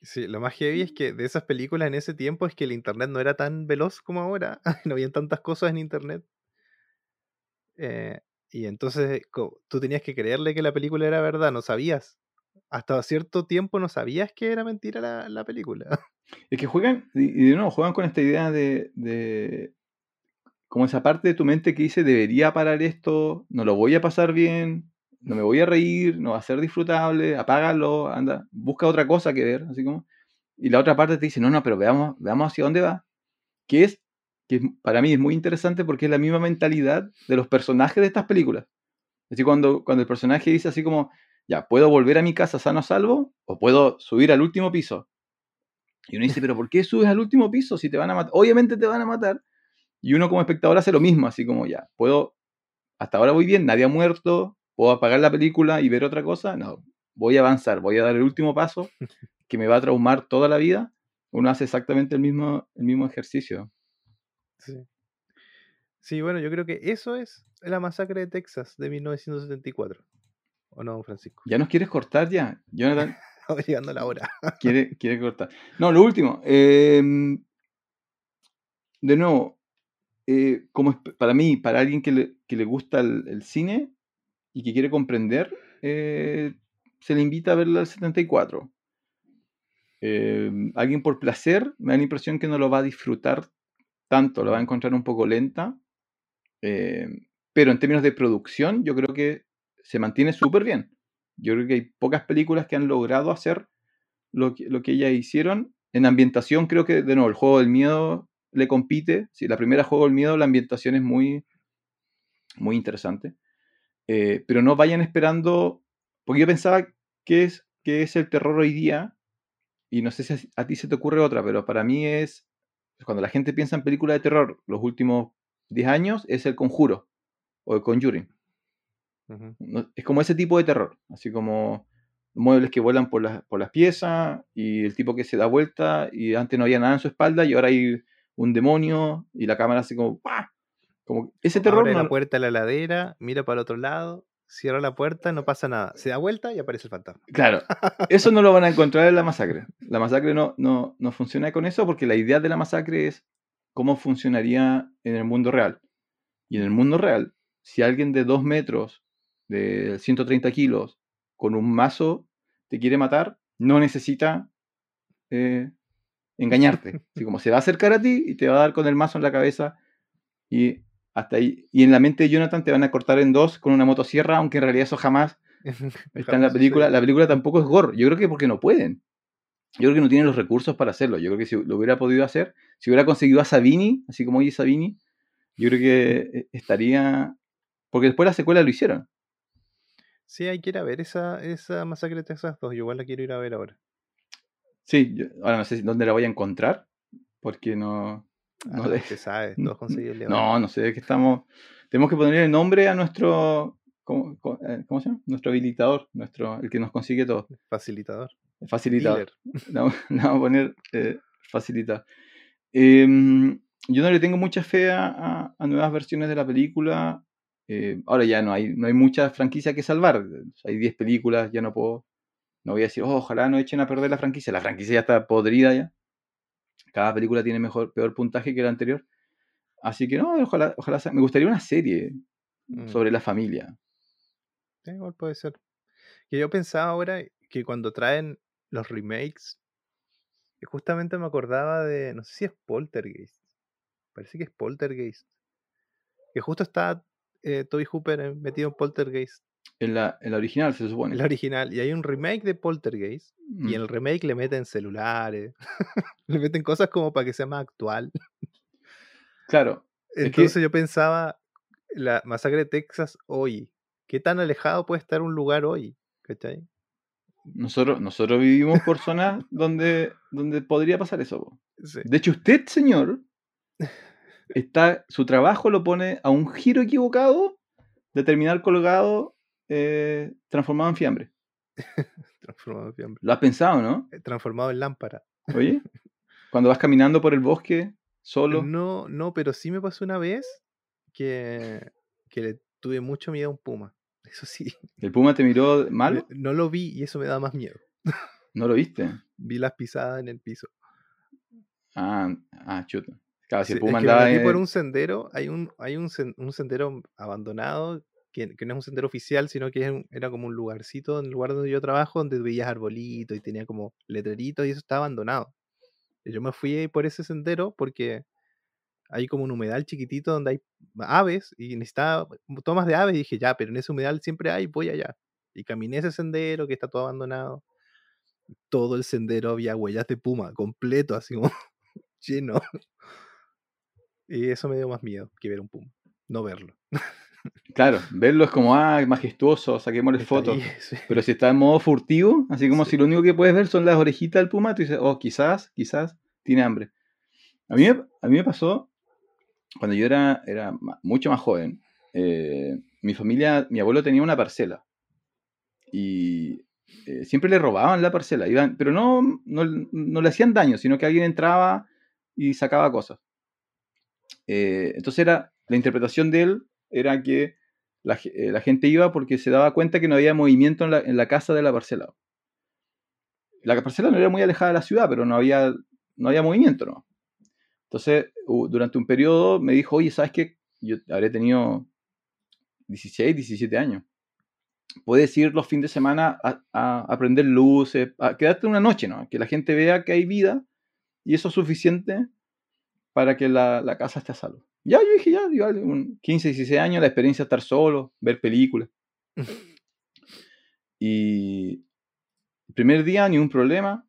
Sí, lo más heavy es que de esas películas en ese tiempo es que el internet no era tan veloz como ahora. No habían tantas cosas en internet. Eh, y entonces tú tenías que creerle que la película era verdad, no sabías. Hasta cierto tiempo no sabías que era mentira la, la película. Es que juegan, y de juegan con esta idea de, de- como esa parte de tu mente que dice, debería parar esto, no lo voy a pasar bien, no me voy a reír, no va a ser disfrutable, apágalo, anda, busca otra cosa que ver, así como. Y la otra parte te dice, no, no, pero veamos, veamos hacia dónde va. Que es, que para mí es muy interesante porque es la misma mentalidad de los personajes de estas películas. Así cuando, cuando el personaje dice así como, ya, ¿puedo volver a mi casa sano a salvo? ¿O puedo subir al último piso? Y uno dice, pero ¿por qué subes al último piso si te van a matar? Obviamente te van a matar. Y uno como espectador hace lo mismo, así como ya, puedo, hasta ahora voy bien, nadie ha muerto, puedo apagar la película y ver otra cosa. No, voy a avanzar, voy a dar el último paso que me va a traumar toda la vida. Uno hace exactamente el mismo, el mismo ejercicio. Sí. Sí, bueno, yo creo que eso es la masacre de Texas de 1974. ¿O no, Francisco? ¿Ya nos quieres cortar ya? Jonathan Estamos llegando a la hora. quiere, quiere cortar. No, lo último. eh, de nuevo, eh, como para mí, para alguien que le, que le gusta el, el cine y que quiere comprender, eh, se le invita a verla al 74. Eh, alguien por placer, me da la impresión que no lo va a disfrutar tanto, lo va a encontrar un poco lenta. eh, pero en términos de producción, yo creo que se mantiene súper bien. Yo creo que hay pocas películas que han logrado hacer lo que, lo que ellas hicieron. En ambientación, creo que, de nuevo, el juego del miedo le compite. Si la primera juego del miedo, la ambientación es muy, muy interesante. Eh, pero no vayan esperando, porque yo pensaba que es, que es el terror hoy día, y no sé si a, ti se te ocurre otra, pero para mí es, cuando la gente piensa en películas de terror los últimos 10 años, es el conjuro o el conjuring. Es como ese tipo de terror, así como muebles que vuelan por las, por las piezas y el tipo que se da vuelta y antes no había nada en su espalda y ahora hay un demonio y la cámara así como ¡pah! Como ese terror Abre no- la puerta de la ladera, mira para el otro lado, cierra la puerta, no pasa nada. Se da vuelta y aparece el fantasma. Claro, eso no lo van a encontrar en la masacre. La masacre no, no, no funciona con eso porque la idea de la masacre es cómo funcionaría en el mundo real. Y en el mundo real, si alguien de 2 metros, de 130 kilos, con un mazo te quiere matar, no necesita eh, engañarte. Así como se va a acercar a ti y te va a dar con el mazo en la cabeza y hasta ahí. Y en la mente de Jonathan te van a cortar en dos con una motosierra, aunque en realidad eso jamás Está en la película. La película tampoco es gore. Yo creo que porque no pueden. Yo creo que no tienen los recursos para hacerlo. Yo creo que si lo hubiera podido hacer, si hubiera conseguido a Sabini, así como oye Sabini, yo creo que eh, estaría. Porque después la secuela lo hicieron. Sí, hay que ir a ver esa, esa masacre de Texas 2. Yo igual la quiero ir a ver ahora. Sí, yo- ahora no sé dónde la voy a encontrar. Porque no. No, Ah, de- se sabe, todos no, no sé de qué estamos. Tenemos que ponerle el nombre a nuestro. ¿Cómo, cómo- eh, cómo se llama? Nuestro habilitador, nuestro, el que nos consigue todo. Facilitador. Facilitador. Vamos, a poner eh, facilitador. Em, yo no le tengo mucha fe a, a- a nuevas versiones de la película. Eh, ahora ya no hay, no hay mucha franquicia que salvar. Hay 10 películas, ya no puedo. No voy a decir, "Oh, ojalá no echen a perder la franquicia. La franquicia ya está podrida ya. Cada película tiene mejor, peor puntaje que la anterior. Así que no, ojalá, ojalá sea- Me gustaría una serie Mm. sobre la familia. Sí, igual puede ser. Que yo pensaba ahora que cuando traen los remakes, justamente me acordaba de, no sé si es Poltergeist, parece que es Poltergeist, que justo está eh, Toby Hooper eh, metido en Poltergeist, En la, en la original se supone. en la original, y hay un remake de Poltergeist, y Mm. en el remake le meten celulares, le meten cosas como para que sea más actual. Claro, Es que- Entonces yo pensaba, la masacre de Texas hoy, ¿qué tan alejado puede estar un lugar hoy? ¿Cachai? nosotros, nosotros vivimos por zonas donde, donde podría pasar eso. Sí. De hecho, usted, señor, está, su trabajo lo pone a un giro equivocado de terminar colgado eh, transformado en fiambre. Transformado en fiambre. Lo has pensado, ¿no? Eh, Transformado en lámpara. Oye, cuando vas caminando por el bosque solo. No, no, pero sí me pasó una vez que, que le tuve mucho miedo a un puma. Eso sí. El puma te miró malo, Me- No lo vi y eso me da más miedo. no lo viste. Vi las pisadas en el piso. Ah, ah, chuta. Claro, si Sí, puma es que por un sendero, hay un, hay un, sen- un sendero abandonado que, que no es un sendero oficial, sino que un- era como un lugarcito, en el lugar donde yo trabajo, donde veías arbolitos y tenía como letreritos y eso estaba abandonado. Y yo me fui por ese sendero porque hay como un humedal chiquitito donde hay aves y necesitaba tomas de aves y dije, ya, pero en ese humedal siempre hay, voy allá. Y caminé ese sendero que está todo abandonado. Todo el sendero había huellas de puma, completo, así como lleno. Y eso me dio más miedo que ver un puma. No verlo. Claro, verlo es como, ah, majestuoso, saquémosle Está fotos. sí. Pero si está en modo furtivo, así como Sí. si lo único que puedes ver son las orejitas del puma, tú dices, oh, quizás, quizás tiene hambre. A mí, a mí me pasó cuando yo era, era mucho más joven. eh, mi familia, mi abuelo tenía una parcela. Y eh, siempre le robaban la parcela. Iban, pero no, no, no le hacían daño, sino que alguien entraba y sacaba cosas. Eh, entonces era, la interpretación de él era que la, eh, la gente iba porque se daba cuenta que no había movimiento en la, en la casa de la parcela. La parcela no era muy alejada de la ciudad, pero no había, no había movimiento, ¿no? Entonces, durante un periodo me dijo, oye, ¿sabes qué? Yo habré tenido 16, 17 años. Puedes ir los fines de semana a, a, luces, a quedarte una noche, ¿no? Que la gente vea que hay vida y eso es suficiente para que la, la casa esté a salvo. Ya, yo dije, ya, un 15, 16 años, la experiencia de estar solo, ver películas. Y el primer día, ni un problema.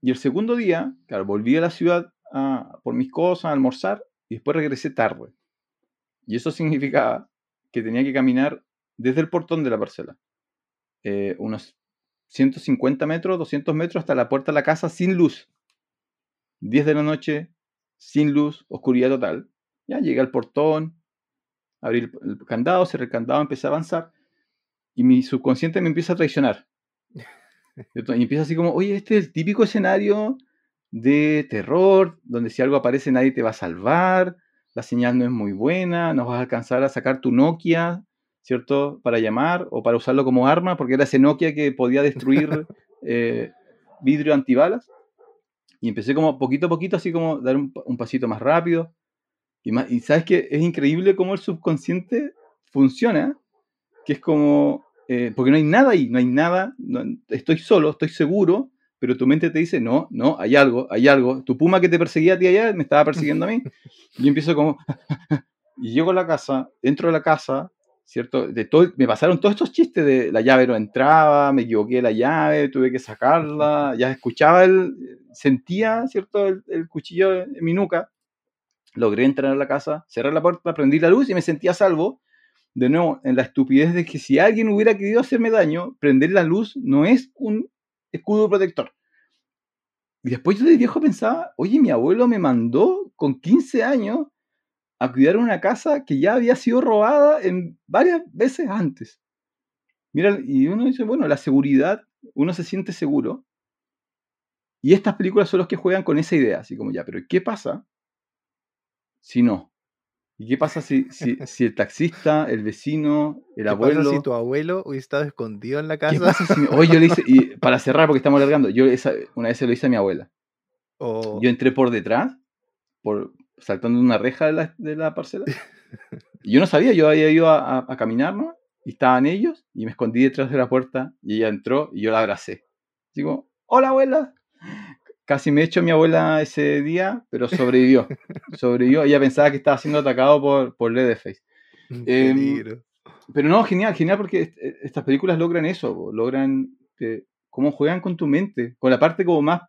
Y el segundo día, claro, volví a la ciudad a- por mis cosas, a almorzar, y después regresé tarde. Y eso significaba que tenía que caminar desde el portón de la parcela, eh, unos 150 metros, 200 metros hasta la puerta de la casa sin luz. 10 de la noche, sin luz, oscuridad total. Ya llegué al portón, abrí el, el candado, cerré el candado, empecé a avanzar y mi subconsciente me empieza a traicionar. Y empieza así como, oye, este es el típico escenario de terror, donde si algo aparece nadie te va a salvar, la señal no es muy buena, no vas a alcanzar a sacar tu Nokia, ¿cierto? Para llamar o para usarlo como arma, porque era ese Nokia que podía destruir eh, vidrio antibalas. Y empecé como poquito a poquito, así como dar un, un pasito más rápido. Y, más, y sabes que es increíble cómo el subconsciente funciona, que es como, eh, porque no hay nada ahí, no hay nada, no- estoy solo, estoy seguro, pero tu mente te dice, no, no, hay algo, hay algo. Tu puma que te perseguía a ti allá me estaba persiguiendo a mí. Y yo empiezo como, y llego a la casa, entro a la casa, ¿cierto? De todo, me pasaron todos estos chistes de la llave no entraba, me equivoqué de la llave, tuve que sacarla, ya escuchaba el, sentía, ¿cierto? El, el cuchillo en mi nuca. Logré entrar a la casa, cerrar la puerta, prendí la luz y me sentía a salvo. De nuevo, en la estupidez de que si alguien hubiera querido hacerme daño, prender la luz no es un escudo protector. Y después yo de viejo pensaba, oye, mi abuelo me mandó con 15 años a cuidar una casa que ya había sido robada en varias veces antes. Mira, y uno dice, bueno, la seguridad, uno se siente seguro. Y estas películas son los que juegan con esa idea, así como ya, pero ¿qué pasa si no? ¿Y qué pasa si, si, si el taxista, el vecino, el ¿Qué abuelo... pasa si tu abuelo hubiese estado escondido en la ¿Qué casa? pasa si mi- Oye, yo le hice, y para cerrar, porque estamos alargando, yo esa- una vez se lo hice a mi abuela. O Yo entré por detrás, por saltando una reja de la, de la parcela. Y yo no sabía, yo había ido a, a- a caminar, ¿no? Y estaban ellos, y me escondí detrás de la puerta, y ella entró, y yo la abracé. Digo, hola abuela. Casi me echo a mi abuela ese día, pero sobrevivió. sobrevivió. Ella pensaba que estaba siendo atacado por, por Leatherface. peligro. Pero no, genial, genial porque est- eh, estas películas logran eso, logran que, cómo juegan con tu mente, con la parte como más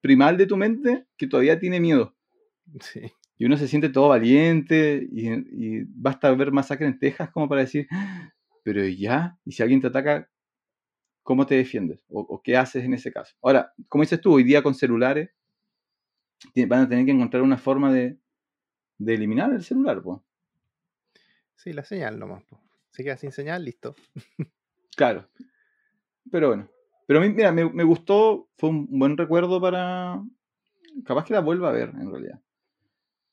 primal de tu mente que todavía tiene miedo. Sí. Y uno se siente todo valiente y, y basta ver masacre en Texas como para decir, "Ah, pero ¿y ya, y si alguien te ataca, ¿cómo te defiendes? ¿O, o qué haces en ese caso? Ahora, como dices tú, hoy día con celulares van a tener que encontrar una forma de, de eliminar el celular. po. Sí, la señal nomás. po. Se queda sin señal, listo. Claro. Pero bueno. Pero a mí, mira, me, me gustó, fue un buen recuerdo para... Capaz que la vuelva a ver, en realidad.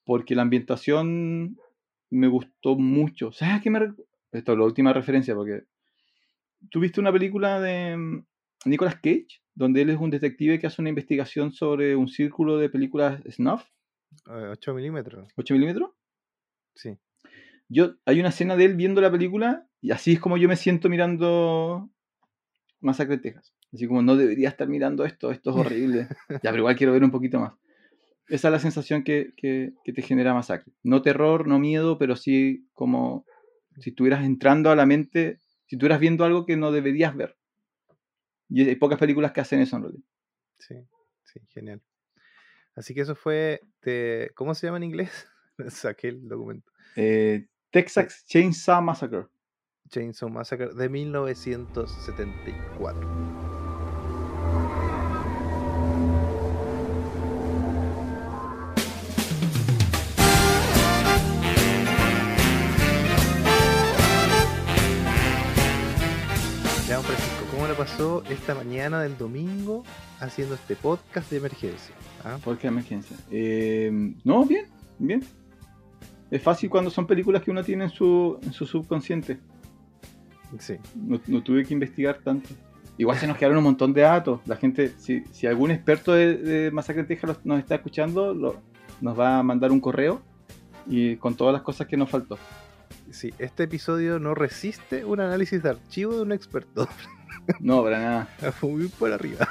Porque la ambientación me gustó mucho. ¿Sabes a qué me... Esto es la última referencia, porque... ¿Tuviste una película de mm, Nicolas Cage? Donde él es un detective que hace una investigación sobre un círculo de películas snuff, 8 milímetros. 8 milímetros. Sí. Yo, hay una escena de él viendo la película y así es como yo me siento mirando Masacre en Texas. Así como no debería estar mirando esto, esto es horrible. ya, pero igual quiero ver un poquito más. Esa es la sensación que, que- que te genera Masacre. No terror, no miedo, pero sí como si estuvieras entrando a la mente, si estuvieras viendo algo que no deberías ver. Y hay pocas películas que hacen eso en realidad. Sí, sí, genial. Así que eso fue de. ¿Cómo se llama en inglés? Saqué el documento. Eh, Texas Chainsaw Massacre. Chainsaw Massacre de 1974. Francisco, ¿cómo le pasó esta mañana del domingo haciendo este podcast de emergencia? ¿Ah? ¿Por qué emergencia? Eh, no, bien, bien. Es fácil cuando son películas que uno tiene en su, en su subconsciente. Sí, No, no tuve que investigar tanto. Igual se nos quedaron un montón de datos. La gente, si, si algún experto de, de Masacre en Texas nos está escuchando, lo- nos va a mandar un correo y con todas las cosas que nos faltó. Sí, este episodio no resiste un análisis de archivo de un experto. No, para nada. Fue muy por arriba.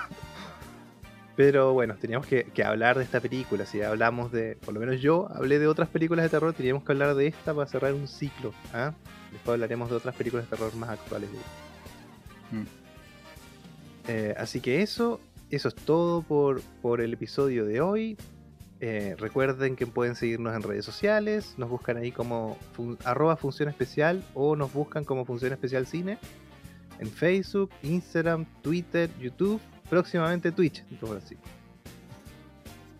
Pero bueno, teníamos que, que hablar de esta película. Si hablamos de, por lo menos yo hablé de otras películas de terror, teníamos que hablar de esta para cerrar un ciclo. ¿ah? Después hablaremos de otras películas de terror más actuales. Mm. Eh, así que eso, eso es todo por, por el episodio de hoy. Eh, recuerden que pueden seguirnos en redes sociales, nos buscan ahí como fun- arroba función especial o nos buscan como función especial cine en Facebook, Instagram, Twitter, YouTube, próximamente Twitch. así.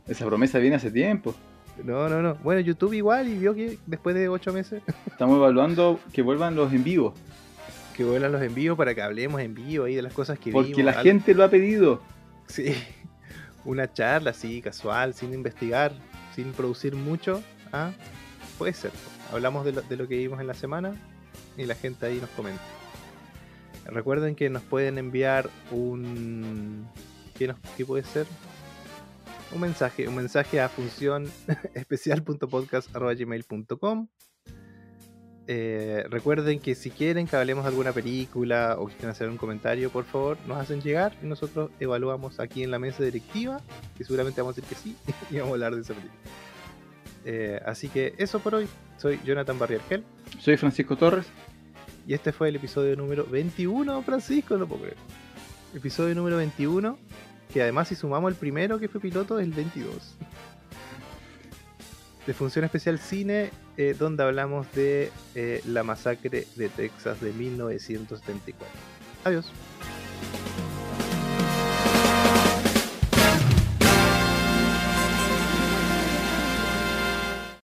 Esa promesa viene hace tiempo. No, no, no. Bueno, YouTube igual y vio que después de ocho meses Estamos evaluando que vuelvan los en vivo. que vuelan los envíos para que hablemos en vivo ahí de las cosas que Porque vimos. la gente lo ha pedido. Sí, una charla así, casual, sin investigar, sin producir mucho. ¿ah? Puede ser. Hablamos de lo, de lo que vimos en la semana y la gente ahí nos comenta. Recuerden que nos pueden enviar un... ¿Qué, nos- qué puede ser? Un mensaje, un mensaje a función especial.podcast.gmail.com eh, recuerden que si quieren que hablemos de alguna película o quieren hacer un comentario, por favor, nos hacen llegar y nosotros evaluamos aquí en la mesa directiva, que seguramente vamos a decir que sí, y vamos a hablar de esa película. Eh, así que eso por hoy. Soy Jonathan Barriargel Soy Francisco Torres. y este fue el episodio número 21, Francisco, no puedo creer. Episodio número 21, que además si sumamos el primero que fue piloto es el 22. De Función Especial Cine, eh, donde hablamos de eh, la masacre de Texas de 1974. Adiós.